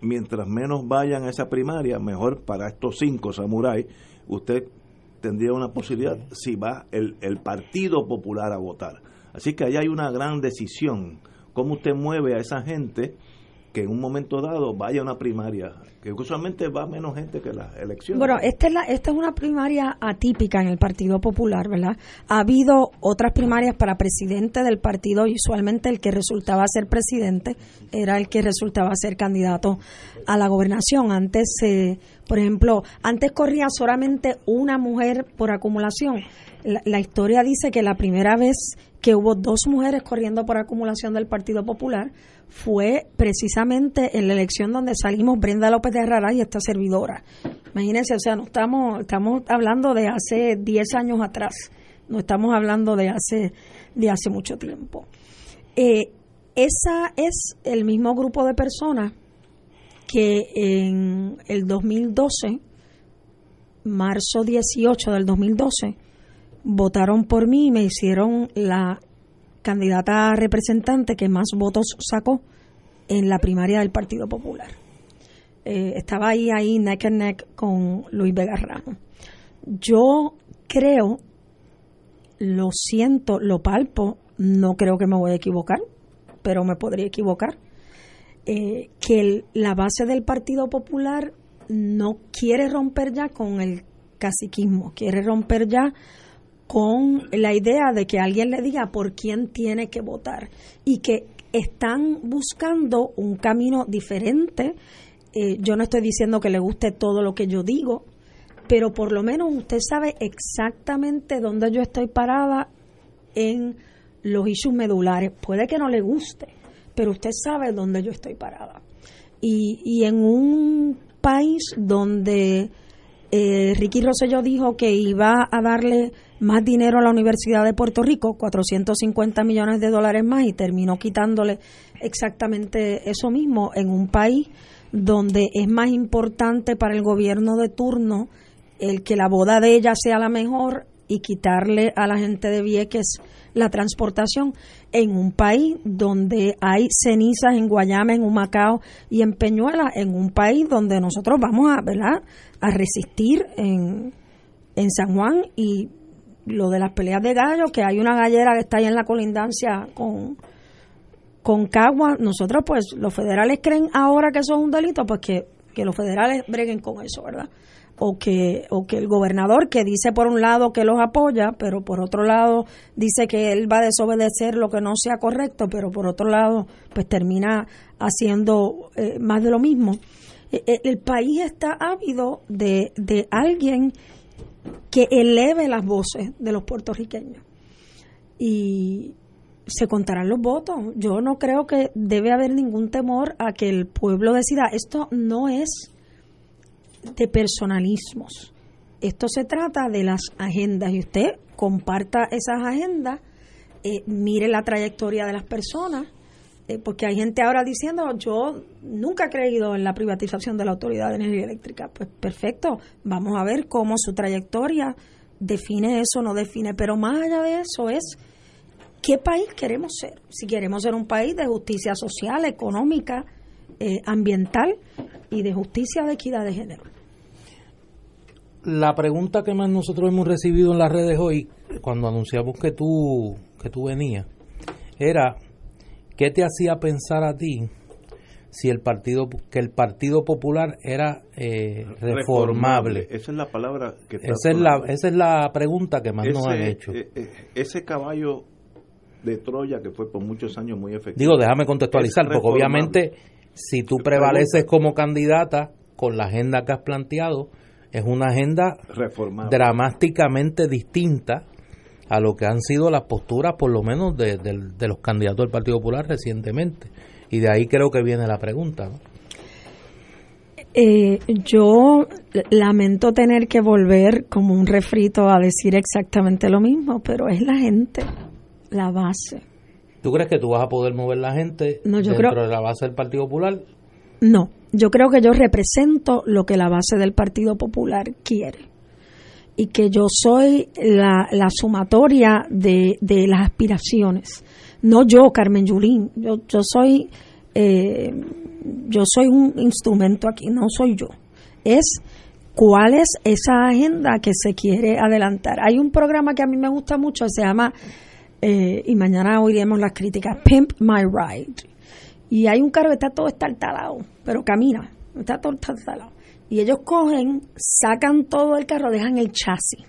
mientras menos vayan a esa primaria, mejor para estos cinco samuráis, usted tendría una posibilidad si va el, el Partido Popular a votar. Así que ahí hay una gran decisión, cómo usted mueve a esa gente que en un momento dado vaya una primaria, que usualmente va menos gente que las elecciones. Bueno, esta es, la, esta es una primaria atípica en el Partido Popular, ¿verdad? Ha habido otras primarias para presidente del partido y usualmente el que resultaba ser presidente era el que resultaba ser candidato a la gobernación. Antes, eh, por ejemplo, antes corría solamente una mujer por acumulación. la historia dice que la primera vez que hubo dos mujeres corriendo por acumulación del Partido Popular fue precisamente en la elección donde salimos Brenda López de Herrera y esta servidora. Imagínense, o sea, no estamos, estamos hablando de hace 10 años atrás, no estamos hablando de hace, de hace mucho tiempo. Eh, esa es el mismo grupo de personas que en el 2012, marzo 18 del 2012, votaron por mí y me hicieron la candidata representante que más votos sacó en la primaria del Partido Popular. Eh, estaba ahí, ahí, neck and neck con Luis Vega Ramos. Yo creo, lo siento, lo palpo, no creo que me voy a equivocar, pero me podría equivocar, eh, que la base del Partido Popular no quiere romper ya con el caciquismo, quiere romper ya con la idea de que alguien le diga por quién tiene que votar y que están buscando un camino diferente. Eh, yo no estoy diciendo que le guste todo lo que yo digo, pero por lo menos usted sabe exactamente dónde yo estoy parada en los issues medulares. Puede que no le guste, pero usted sabe dónde yo estoy parada. Y, y en un país donde eh, Ricky Rosselló dijo que iba a darle más dinero a la Universidad de Puerto Rico, 450 millones de dólares más, y terminó quitándole exactamente eso mismo en un país donde es más importante para el gobierno de turno el que la boda de ella sea la mejor y quitarle a la gente de Vieques la transportación en un país donde hay cenizas en Guayama, en Humacao y en Peñuela, en un país donde nosotros vamos a, ¿verdad? a resistir en, en San Juan y lo de las peleas de gallos, que hay una gallera que está ahí en la colindancia con, con Cagua, nosotros pues los federales creen ahora que eso es un delito, pues que, que los federales breguen con eso, ¿verdad? O que, o que el gobernador que dice por un lado que los apoya, pero por otro lado dice que él va a desobedecer lo que no sea correcto, pero por otro lado pues termina haciendo eh, más de lo mismo. E, e, el país está ávido de, de alguien que eleve las voces de los puertorriqueños. Y se contarán los votos. Yo no creo que debe haber ningún temor a que el pueblo decida. Esto no es de personalismos. Esto se trata de las agendas y usted comparta esas agendas, eh, mire la trayectoria de las personas Eh, porque hay gente ahora diciendo, yo nunca he creído en la privatización de la Autoridad de Energía Eléctrica. Pues perfecto, vamos a ver cómo su trayectoria define eso, no define. Pero más allá de eso es, ¿qué país queremos ser? Si queremos ser un país de justicia social, económica, eh, ambiental y de justicia de equidad de género. La pregunta que más nosotros hemos recibido en las redes hoy, cuando anunciamos que tú, que tú venías, era ¿qué te hacía pensar a ti si el partido que el Partido Popular era eh, reformable. Esa es la palabra que esa es la esa es la pregunta que más nos han hecho. Eh, eh, ese caballo de Troya que fue por muchos años muy efectivo. Digo, déjame contextualizar, porque obviamente si tú prevaleces como candidata con la agenda que has planteado, es una agenda dramáticamente distinta a lo que han sido las posturas, por lo menos, de, los candidatos del Partido Popular recientemente. Y de ahí creo que viene la pregunta. Eh, yo lamento tener que volver como un refrito a decir exactamente lo mismo, pero es la gente, la base. ¿Tú crees que tú vas a poder mover la gente dentro de la base del Partido Popular? No, yo creo que yo represento lo que la base del Partido Popular quiere y que yo soy la, sumatoria de, las aspiraciones. No yo, Carmen Yulín, yo, yo soy eh, yo soy un instrumento aquí, no soy yo. Es cuál es esa agenda que se quiere adelantar. Hay un programa que a mí me gusta mucho, se llama, eh, y mañana oiremos las críticas, Pimp My Ride. Y hay un carro que está todo estartalado, pero camina, está todo estartalado. Y ellos cogen, sacan todo el carro, dejan el chasis.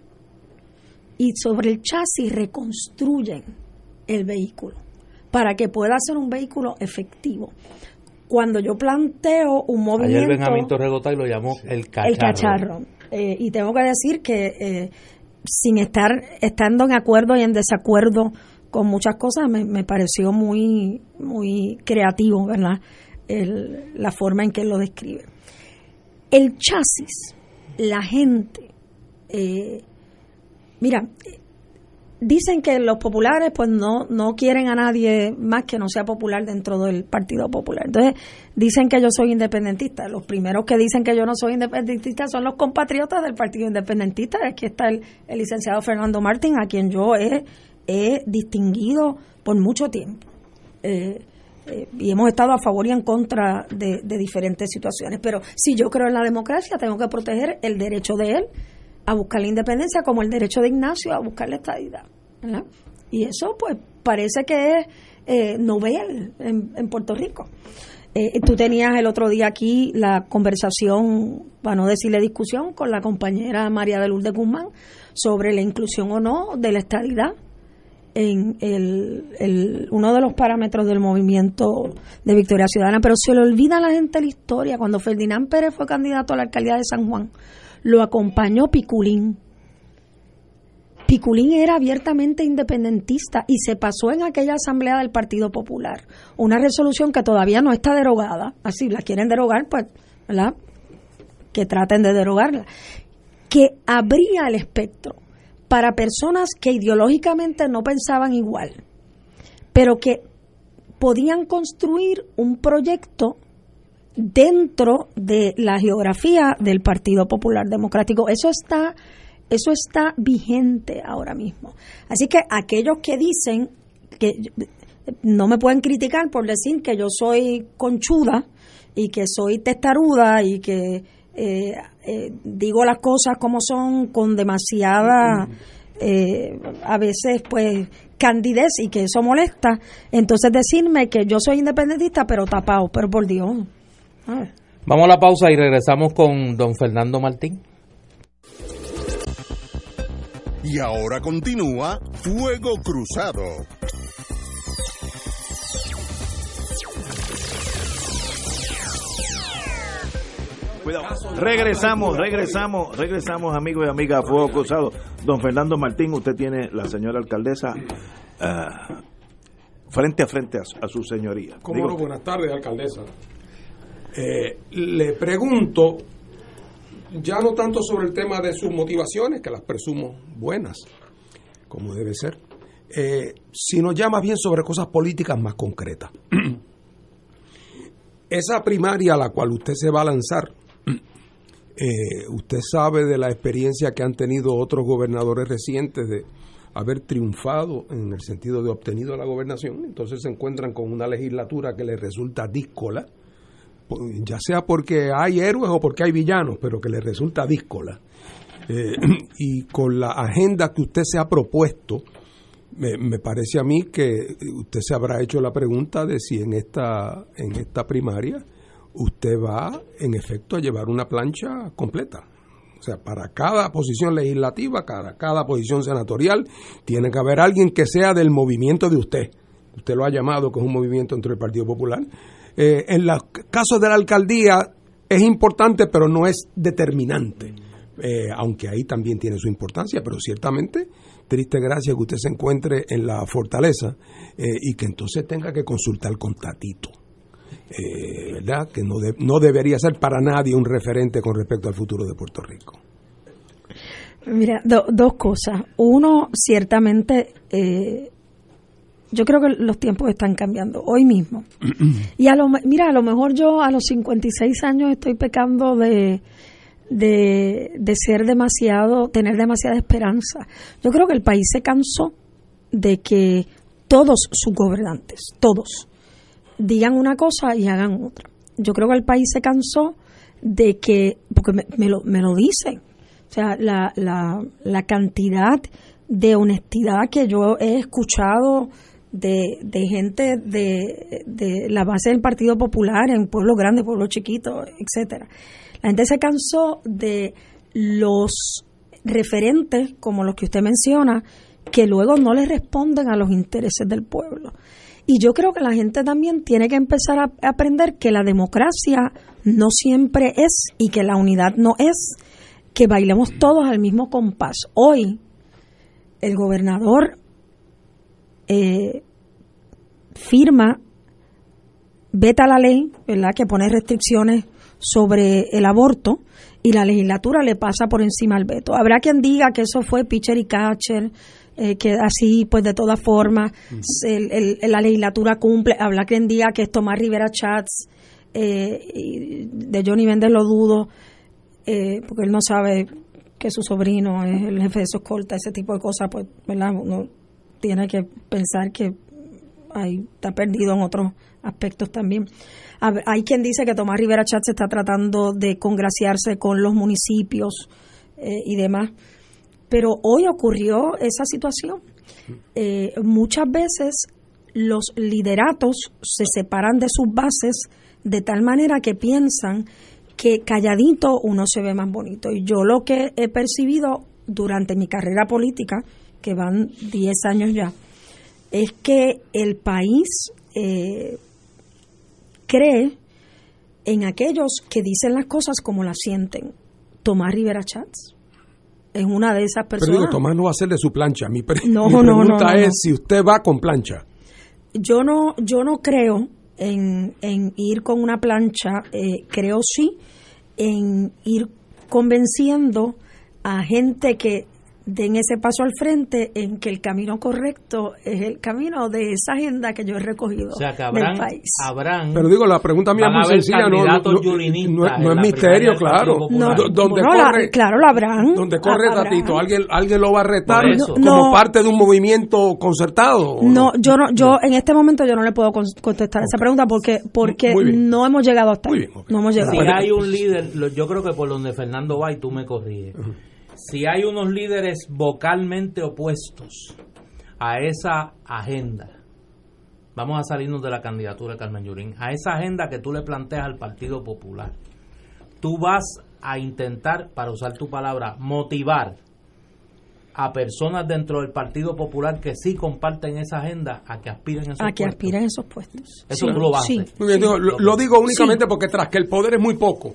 Y sobre el chasis reconstruyen el vehículo para que pueda ser un vehículo efectivo. Cuando yo planteo un movimiento... Ayer Benjamín Torregota lo llamó el cacharro. El cacharro. Eh, y tengo que decir que eh, sin estar estando en acuerdo y en desacuerdo con muchas cosas, me, me pareció muy, muy creativo, ¿verdad? la forma en que él lo describe. El chasis, la gente, eh, mira, dicen que los populares pues no, no quieren a nadie más que no sea popular dentro del Partido Popular. Entonces dicen que yo soy independentista. Los primeros que dicen que yo no soy independentista son los compatriotas del Partido Independentista. Aquí está el, licenciado Fernando Martín, a quien yo he, distinguido por mucho tiempo. Eh, eh, y hemos estado a favor y en contra de, diferentes situaciones. Pero si yo creo en la democracia, tengo que proteger el derecho de él a buscar la independencia como el derecho de Ignacio a buscar la estadidad. Y eso pues parece que es eh, novel en, Puerto Rico. Eh, tú tenías el otro día aquí la conversación, para no decirle discusión, con la compañera María de Lourdes Guzmán sobre la inclusión o no de la estadidad en el, uno de los parámetros del movimiento de Victoria Ciudadana, pero se le olvida a la gente la historia. Cuando Ferdinand Pérez fue candidato a la alcaldía de San Juan, lo acompañó Piculín. Piculín era abiertamente independentista y se pasó en aquella asamblea del Partido Popular una resolución que todavía no está derogada, así la quieren derogar, pues, ¿verdad? Que traten de derogarla, que abría el espectro para personas que ideológicamente no pensaban igual, pero que podían construir un proyecto dentro de la geografía del Partido Popular Democrático. Eso está, eso está vigente ahora mismo. Así que aquellos que dicen que no me pueden criticar por decir que yo soy conchuda y que soy testaruda y que eh, eh, digo las cosas como son con demasiada eh, a veces pues candidez y que eso molesta. Entonces decirme que yo soy independentista pero tapado pero por Dios. Vamos a la pausa y regresamos con don Fernando Martín. Y ahora continúa Fuego Cruzado Regresamos, regresamos, regresamos, amigos y amigas, Fuego Cruzado. Don Fernando Martín, usted tiene la señora alcaldesa uh, frente a frente a, su señoría. ¿Cómo no? Buenas tardes, alcaldesa. Eh, le pregunto, ya no tanto sobre el tema de sus motivaciones, que las presumo buenas, como debe ser, eh, sino ya más bien sobre cosas políticas más concretas. <clears throat> esa primaria a la cual usted se va a lanzar, eh, usted sabe de la experiencia que han tenido otros gobernadores recientes de haber triunfado en el sentido de obtenido la gobernación, entonces se encuentran con una legislatura que les resulta díscola, ya sea porque hay héroes o porque hay villanos, pero que les resulta díscola. Eh, <clears throat> y con la agenda que usted se ha propuesto, me, me, parece a mí que usted se habrá hecho la pregunta de si en esta, en esta primaria usted va en efecto a llevar una plancha completa. O sea, para cada posición legislativa, para cada posición senatorial, tiene que haber alguien que sea del movimiento de usted. Usted lo ha llamado, que es un movimiento entre el Partido Popular. Eh, en los casos de la alcaldía es importante, pero no es determinante. Eh, aunque ahí también tiene su importancia, pero ciertamente triste gracia que usted se encuentre en la fortaleza eh, y que entonces tenga que consultar con Tatito. Eh, ¿Verdad? Que no, no debería ser para nadie un referente con respecto al futuro de Puerto Rico. Mira, dos cosas. Uno, ciertamente, yo creo que los tiempos están cambiando hoy mismo. <clears throat> y a lo, mira, a lo mejor yo a los 56 años estoy pecando de de, de ser demasiado, tener demasiada esperanza. Yo creo que el país se cansó de que todos sus gobernantes, todos, digan una cosa y hagan otra. Yo creo que el país se cansó de que, porque me, lo, me lo dicen, o sea, la, la, la, cantidad de honestidad que yo he escuchado de, de gente de, de la base del Partido Popular en pueblos grandes, pueblos chiquitos, etcétera la gente se cansó de los referentes, como los que usted menciona, que luego no le responden a los intereses del pueblo. Y yo creo que la gente también tiene que empezar a aprender que la democracia no siempre es y que la unidad no es que bailemos todos al mismo compás. Hoy el gobernador eh, firma, veta la ley, ¿verdad?, que pone restricciones sobre el aborto y la legislatura le pasa por encima al veto. Habrá quien diga que eso fue pitcher y catcher, eh, que así, pues de todas formas, la legislatura cumple. Habrá quien diga que es Tomás Rivera Chats, eh, de Johnny Méndez lo dudo, eh, porque él no sabe que su sobrino es el jefe de su escolta, ese tipo de cosas, pues, ¿verdad? Uno tiene que pensar que ahí está perdido en otros aspectos también. Hay quien dice que Tomás Rivera Chat se está tratando de congraciarse con los municipios eh, y demás, pero hoy ocurrió esa situación. Eh, muchas veces los lideratos se separan de sus bases de tal manera que piensan que calladito uno se ve más bonito. Y yo lo que he percibido durante mi carrera política, que van 10 años ya, es que el país eh, cree en aquellos que dicen las cosas como las sienten. Tomás Rivera Chats es una de esas personas. Pero digo, Tomás no va a ser de su plancha. Mi, <laughs> pregunta es si usted va con plancha. Yo no, yo no creo en, ir con una plancha. Eh, creo sí en ir convenciendo a gente que den ese paso al frente en que el camino correcto es el camino de esa agenda que yo he recogido del país. Pero digo, la pregunta mía es muy sencilla, no, no, es misterio, claro. donde corre, claro, lo habrán. Donde corre Tatito, alguien, alguien lo va a retar como parte de un movimiento concertado. No, yo no, yo en este momento yo no le puedo contestar esa pregunta porque porque no hemos llegado hasta ahí. No hemos llegado. Si hay un líder, yo creo que por donde Fernando va y tú me corriges si hay unos líderes vocalmente opuestos a esa agenda, vamos a salirnos de la candidatura de Carmen Yurín, a esa agenda que tú le planteas al Partido Popular, tú vas a intentar, para usar tu palabra, motivar a personas dentro del Partido Popular que sí comparten esa agenda a que aspiren a esos a que aspiren a esos puestos. Eso lo vas lo, digo únicamente porque tras que el poder es muy poco,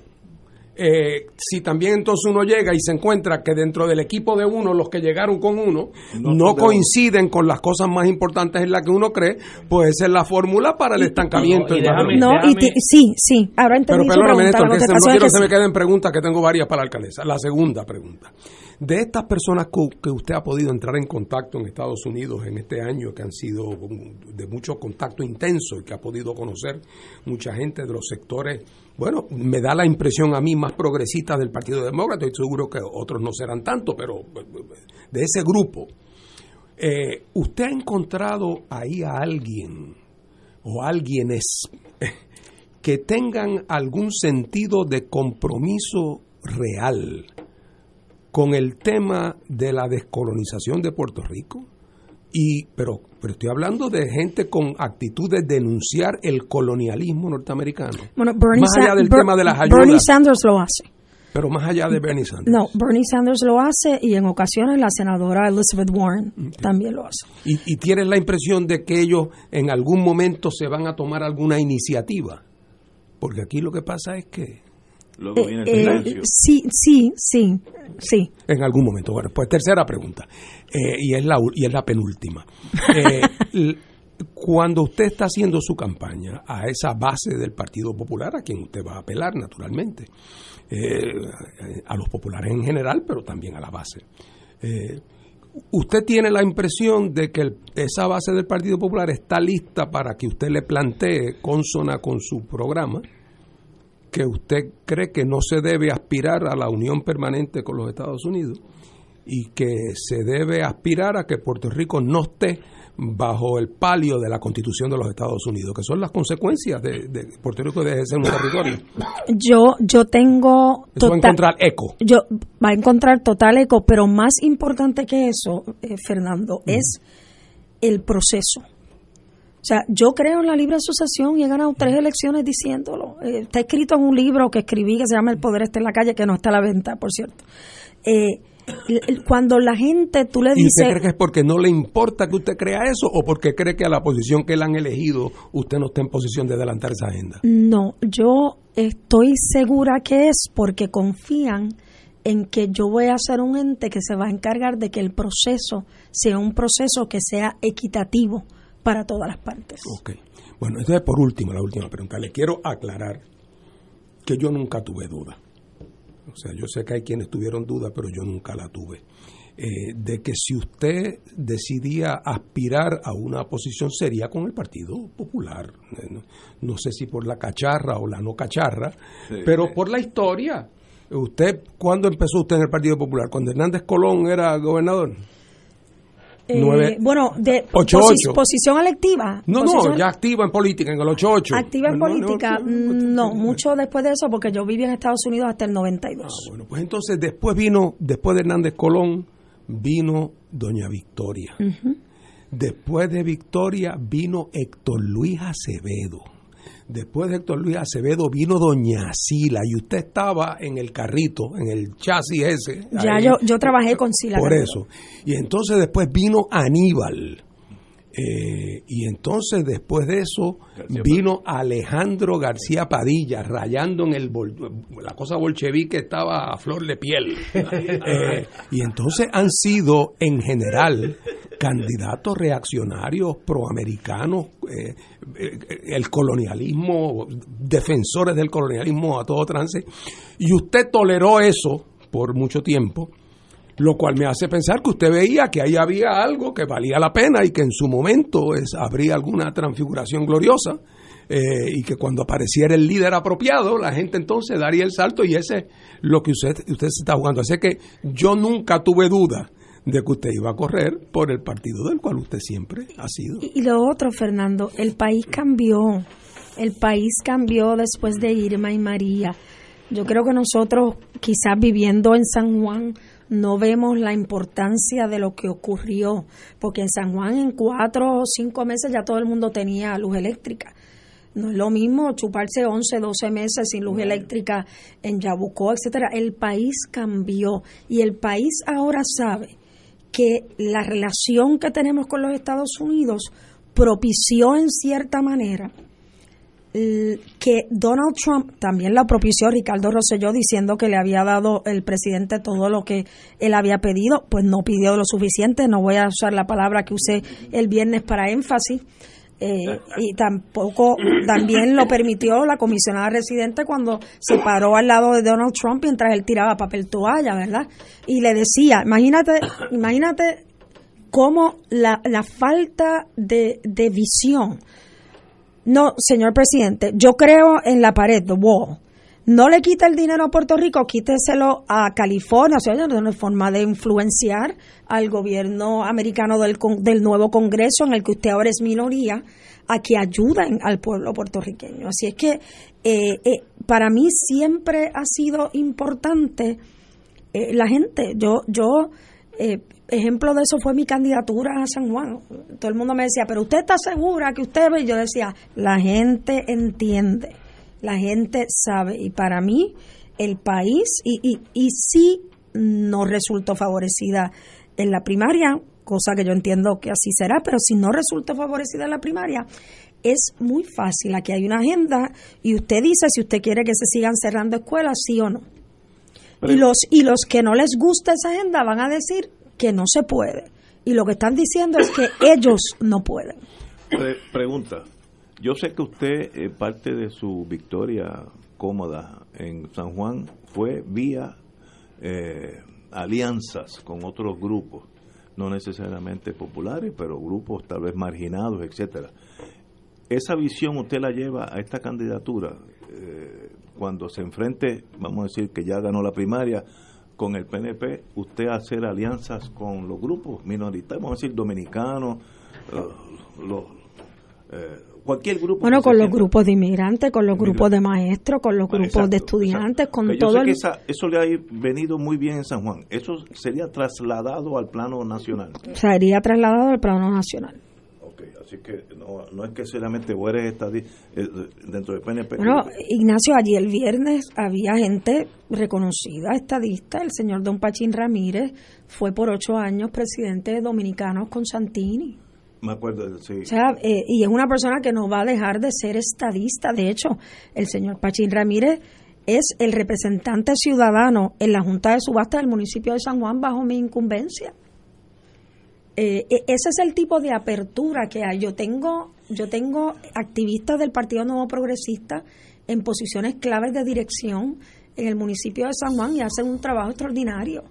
eh, si también entonces uno llega y se encuentra que dentro del equipo de uno, los que llegaron con uno, no, coinciden con las cosas más importantes en las que uno cree, pues esa es la fórmula para el estancamiento. no, y sí, sí, ahora entendí Pero perdóname, Néstor, que no quiero que se me queden preguntas, que tengo varias para la alcaldesa. La segunda pregunta. De estas personas que usted ha podido entrar en contacto en Estados Unidos en este año, que han sido de mucho contacto intenso y que ha podido conocer mucha gente de los sectores, bueno, me da la impresión a mí más progresista del Partido Demócrata, estoy seguro que otros no serán tanto, pero de ese grupo. Eh, ¿Usted ha encontrado ahí a alguien o alguienes que tengan algún sentido de compromiso real con el tema de la descolonización de Puerto Rico. Y, pero, pero estoy hablando de gente con actitud de denunciar el colonialismo norteamericano. Bueno, Bernie más allá del tema de las ayudas. Bernie Sanders lo hace. Pero más allá de Bernie Sanders. No, Bernie Sanders lo hace y en ocasiones la senadora Elizabeth Warren también lo hace. ¿Y, ¿Y tienes la impresión de que ellos en algún momento se van a tomar alguna iniciativa? Porque aquí lo que pasa es que Luego viene el silencio. sí, sí, sí, sí. En algún momento. Bueno, pues tercera pregunta, eh, y, es la, y es la penúltima. Eh, <laughs> cuando usted está haciendo su campaña a esa base del Partido Popular, a quien usted va a apelar naturalmente, eh, a los populares en general, pero también a la base, ¿usted tiene la impresión de que esa base del Partido Popular está lista para que usted le plantee consona con su programa? Que usted cree que no se debe aspirar a la unión permanente con los Estados Unidos y que se debe aspirar a que Puerto Rico no esté bajo el palio de la Constitución de los Estados Unidos, que son las consecuencias de, de Puerto Rico de ser un territorio. Yo yo tengo eso va a encontrar eco. Yo va a encontrar total eco, pero más importante que eso, eh, Fernando, es el proceso. O sea, yo creo en la libre asociación y he ganado tres elecciones diciéndolo. Eh, está escrito en un libro que escribí que se llama El Poder está en la calle, que no está a la venta, por cierto. Eh, cuando la gente, tú le dices... ¿Y usted cree que es porque no le importa que usted crea eso o porque cree que a la posición que le han elegido usted no está en posición de adelantar esa agenda? No, yo estoy segura que es porque confían en que yo voy a ser un ente que se va a encargar de que el proceso sea un proceso que sea equitativo para todas las partes. Ok. Bueno, entonces por último, la última pregunta. Le quiero aclarar que yo nunca tuve duda. O sea, yo sé que hay quienes tuvieron duda, pero yo nunca la tuve. Eh, de que si usted decidía aspirar a una posición sería con el Partido Popular. Eh, no, sé si por la cacharra o la no cacharra, pero por la historia. ¿Usted cuándo empezó usted en el Partido Popular? ¿Cuando Hernández Colón era gobernador? Eh, bueno, de posición electiva. No, no, ya activa en política, en el 88. Activa en política, no, mucho después de eso, porque yo viví en Estados Unidos hasta el 92. Ah, bueno, pues entonces después vino, después de Hernández Colón, vino Doña Victoria. Después de Victoria vino Héctor Luis Acevedo. Después de Héctor Luis Acevedo vino Doña Sila y usted estaba en el carrito, en el chasis ese. Ya yo, yo trabajé con Sila. Por eso. Y entonces después vino Aníbal. Eh, y entonces después de eso vino Alejandro García Padilla rayando en el la cosa bolchevique estaba a flor de piel. <laughs> Eh, y entonces han sido en general candidatos reaccionarios proamericanos eh, el colonialismo defensores del colonialismo a todo trance. Y usted toleró eso por mucho tiempo lo cual me hace pensar que usted veía que ahí había algo que valía la pena y que en su momento es, habría alguna transfiguración gloriosa eh, y que cuando apareciera el líder apropiado, la gente entonces daría el salto y ese es lo que usted, usted se está jugando. Así que yo nunca tuve duda de que usted iba a correr por el partido del cual usted siempre ha sido. Y, y lo otro, Fernando, el país cambió. El país cambió después de Irma y María. Yo creo que nosotros, quizás viviendo en San Juan, no vemos la importancia de lo que ocurrió, porque en San Juan en cuatro o cinco meses ya todo el mundo tenía luz eléctrica. No es lo mismo chuparse 11, 12 meses sin luz eléctrica en Yabucó, etcétera. El país cambió y el país ahora sabe que la relación que tenemos con los Estados Unidos propició en cierta manera que Donald Trump también la propició Ricardo Rosselló diciendo que le había dado el presidente todo lo que él había pedido, pues no pidió lo suficiente, no voy a usar la palabra que usé el viernes para énfasis, Eh, y tampoco, también lo permitió la comisionada residente cuando se paró al lado de Donald Trump mientras él tiraba papel toalla, ¿verdad? Y le decía, imagínate, imagínate cómo la, la falta de, de visión. No, señor presidente, yo creo en la pared, the wall no le quita el dinero a Puerto Rico, quíteselo a California, o sea, es una forma de influenciar al gobierno americano del, del nuevo Congreso, en el que usted ahora es minoría, a que ayuden al pueblo puertorriqueño. Así es que eh, eh, para mí siempre ha sido importante eh, la gente. Yo, yo ejemplo de eso fue mi candidatura a San Juan. Todo el mundo me decía, pero usted está segura que usted ve. Y yo decía, la gente entiende la gente sabe. Y para mí, el país, y, y, y sí no resultó favorecida en la primaria, cosa que yo entiendo que así será, pero si no resultó favorecida en la primaria, es muy fácil. Aquí hay una agenda y usted dice si usted quiere que se sigan cerrando escuelas, sí o no. y los, y los que no les gusta esa agenda van a decir que no se puede. Y lo que están diciendo es que <coughs> ellos no pueden. pregunta, yo sé que usted, eh, parte de su victoria cómoda en San Juan fue vía eh, alianzas con otros grupos, no necesariamente populares, pero grupos tal vez marginados, etcétera. Esa visión usted la lleva a esta candidatura eh, cuando se enfrente, vamos a decir que ya ganó la primaria, con el PNP, usted hacer alianzas con los grupos minoritarios, vamos a decir dominicanos, los, cualquier grupo. Bueno, con los grupos de inmigrantes, con los grupos de maestros, con los grupos de estudiantes, con todo el... eso le ha venido muy bien en San Juan. ¿Eso sería trasladado al plano nacional? Sería trasladado al plano nacional. Así que no, es que solamente vos eres eh, dentro del PNP. Bueno, Ignacio, allí el viernes había gente reconocida, estadista. El señor Don Pachín Ramírez fue por ocho años presidente de Dominicanos con Santini. Me acuerdo, sí. O sea, eh, y es una persona que no va a dejar de ser estadista. De hecho, el señor Pachín Ramírez es el representante ciudadano en la Junta de Subasta del municipio de San Juan bajo mi incumbencia. Eh, e, ese es el tipo de apertura que hay. Yo tengo, yo tengo activistas del Partido Nuevo Progresista en posiciones claves de dirección en el municipio de San Juan y hacen un trabajo extraordinario.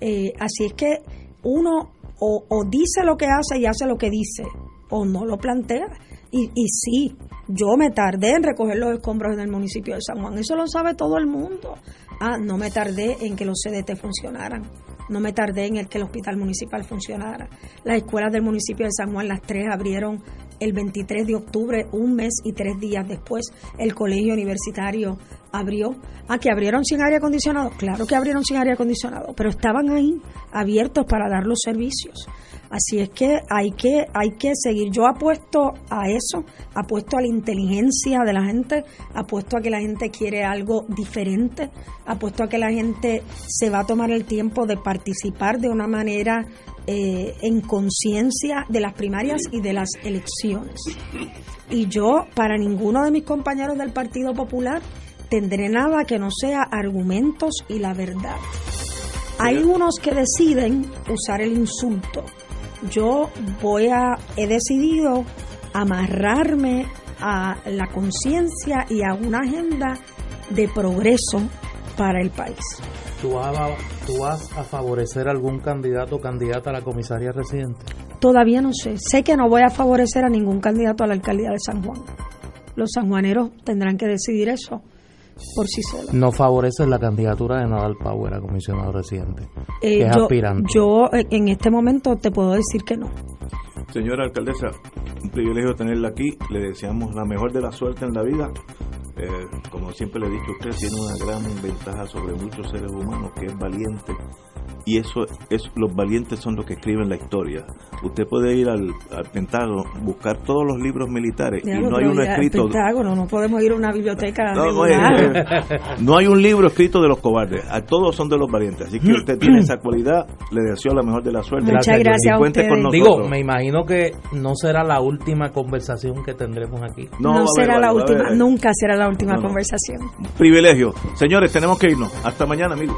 Eh, así es que uno o, dice lo que hace y hace lo que dice, o no lo plantea. Y, y sí, yo me tardé en recoger los escombros en el municipio de San Juan, eso lo sabe todo el mundo. Ah, no me tardé en que los CDT funcionaran, no me tardé en el que el hospital municipal funcionara. Las escuelas del municipio de San Juan, las tres abrieron el 23 de octubre, un mes y tres días después, el colegio universitario abrió. Ah, que abrieron sin aire acondicionado. Claro que abrieron sin aire acondicionado, pero estaban ahí abiertos para dar los servicios. Así es que hay que hay que seguir. Yo apuesto a eso, apuesto a la inteligencia de la gente, apuesto a que la gente quiere algo diferente, apuesto a que la gente se va a tomar el tiempo de participar de una manera eh, en conciencia de las primarias y de las elecciones. Y yo, para ninguno de mis compañeros del Partido Popular, tendré nada que no sea argumentos y la verdad. Hay unos que deciden usar el insulto. Yo voy a, he decidido amarrarme a la conciencia y a una agenda de progreso para el país. ¿Tú vas, a, ¿Tú vas a favorecer algún candidato o candidata a la comisaría residente? Todavía no sé. Sé que no voy a favorecer a ningún candidato a la alcaldía de San Juan. Los sanjuaneros tendrán que decidir eso por sí sola. No favorece la candidatura de Nadal Power a comisionado residente, eh, es yo, aspirante. Yo en este momento te puedo decir que no. Señora alcaldesa, un privilegio tenerla aquí. Le deseamos la mejor de la suerte en la vida. Eh, como siempre le he dicho, usted tiene una gran ventaja sobre muchos seres humanos, que es valiente y eso es los valientes son los que escriben la historia. Usted puede ir al, Pentágono, buscar todos los libros militares y no hay uno escrito. Pentágono, no podemos ir a una biblioteca. No, no, hay, un libro escrito de los cobardes, a todos son de los valientes. Así que usted tiene esa cualidad, le deseo la mejor de la suerte. Muchas gracias. con Digo, me imagino que no será la última conversación que tendremos aquí. No, será la última, nunca será la última conversación. Privilegio. Señores, tenemos que irnos. Hasta mañana, amigos.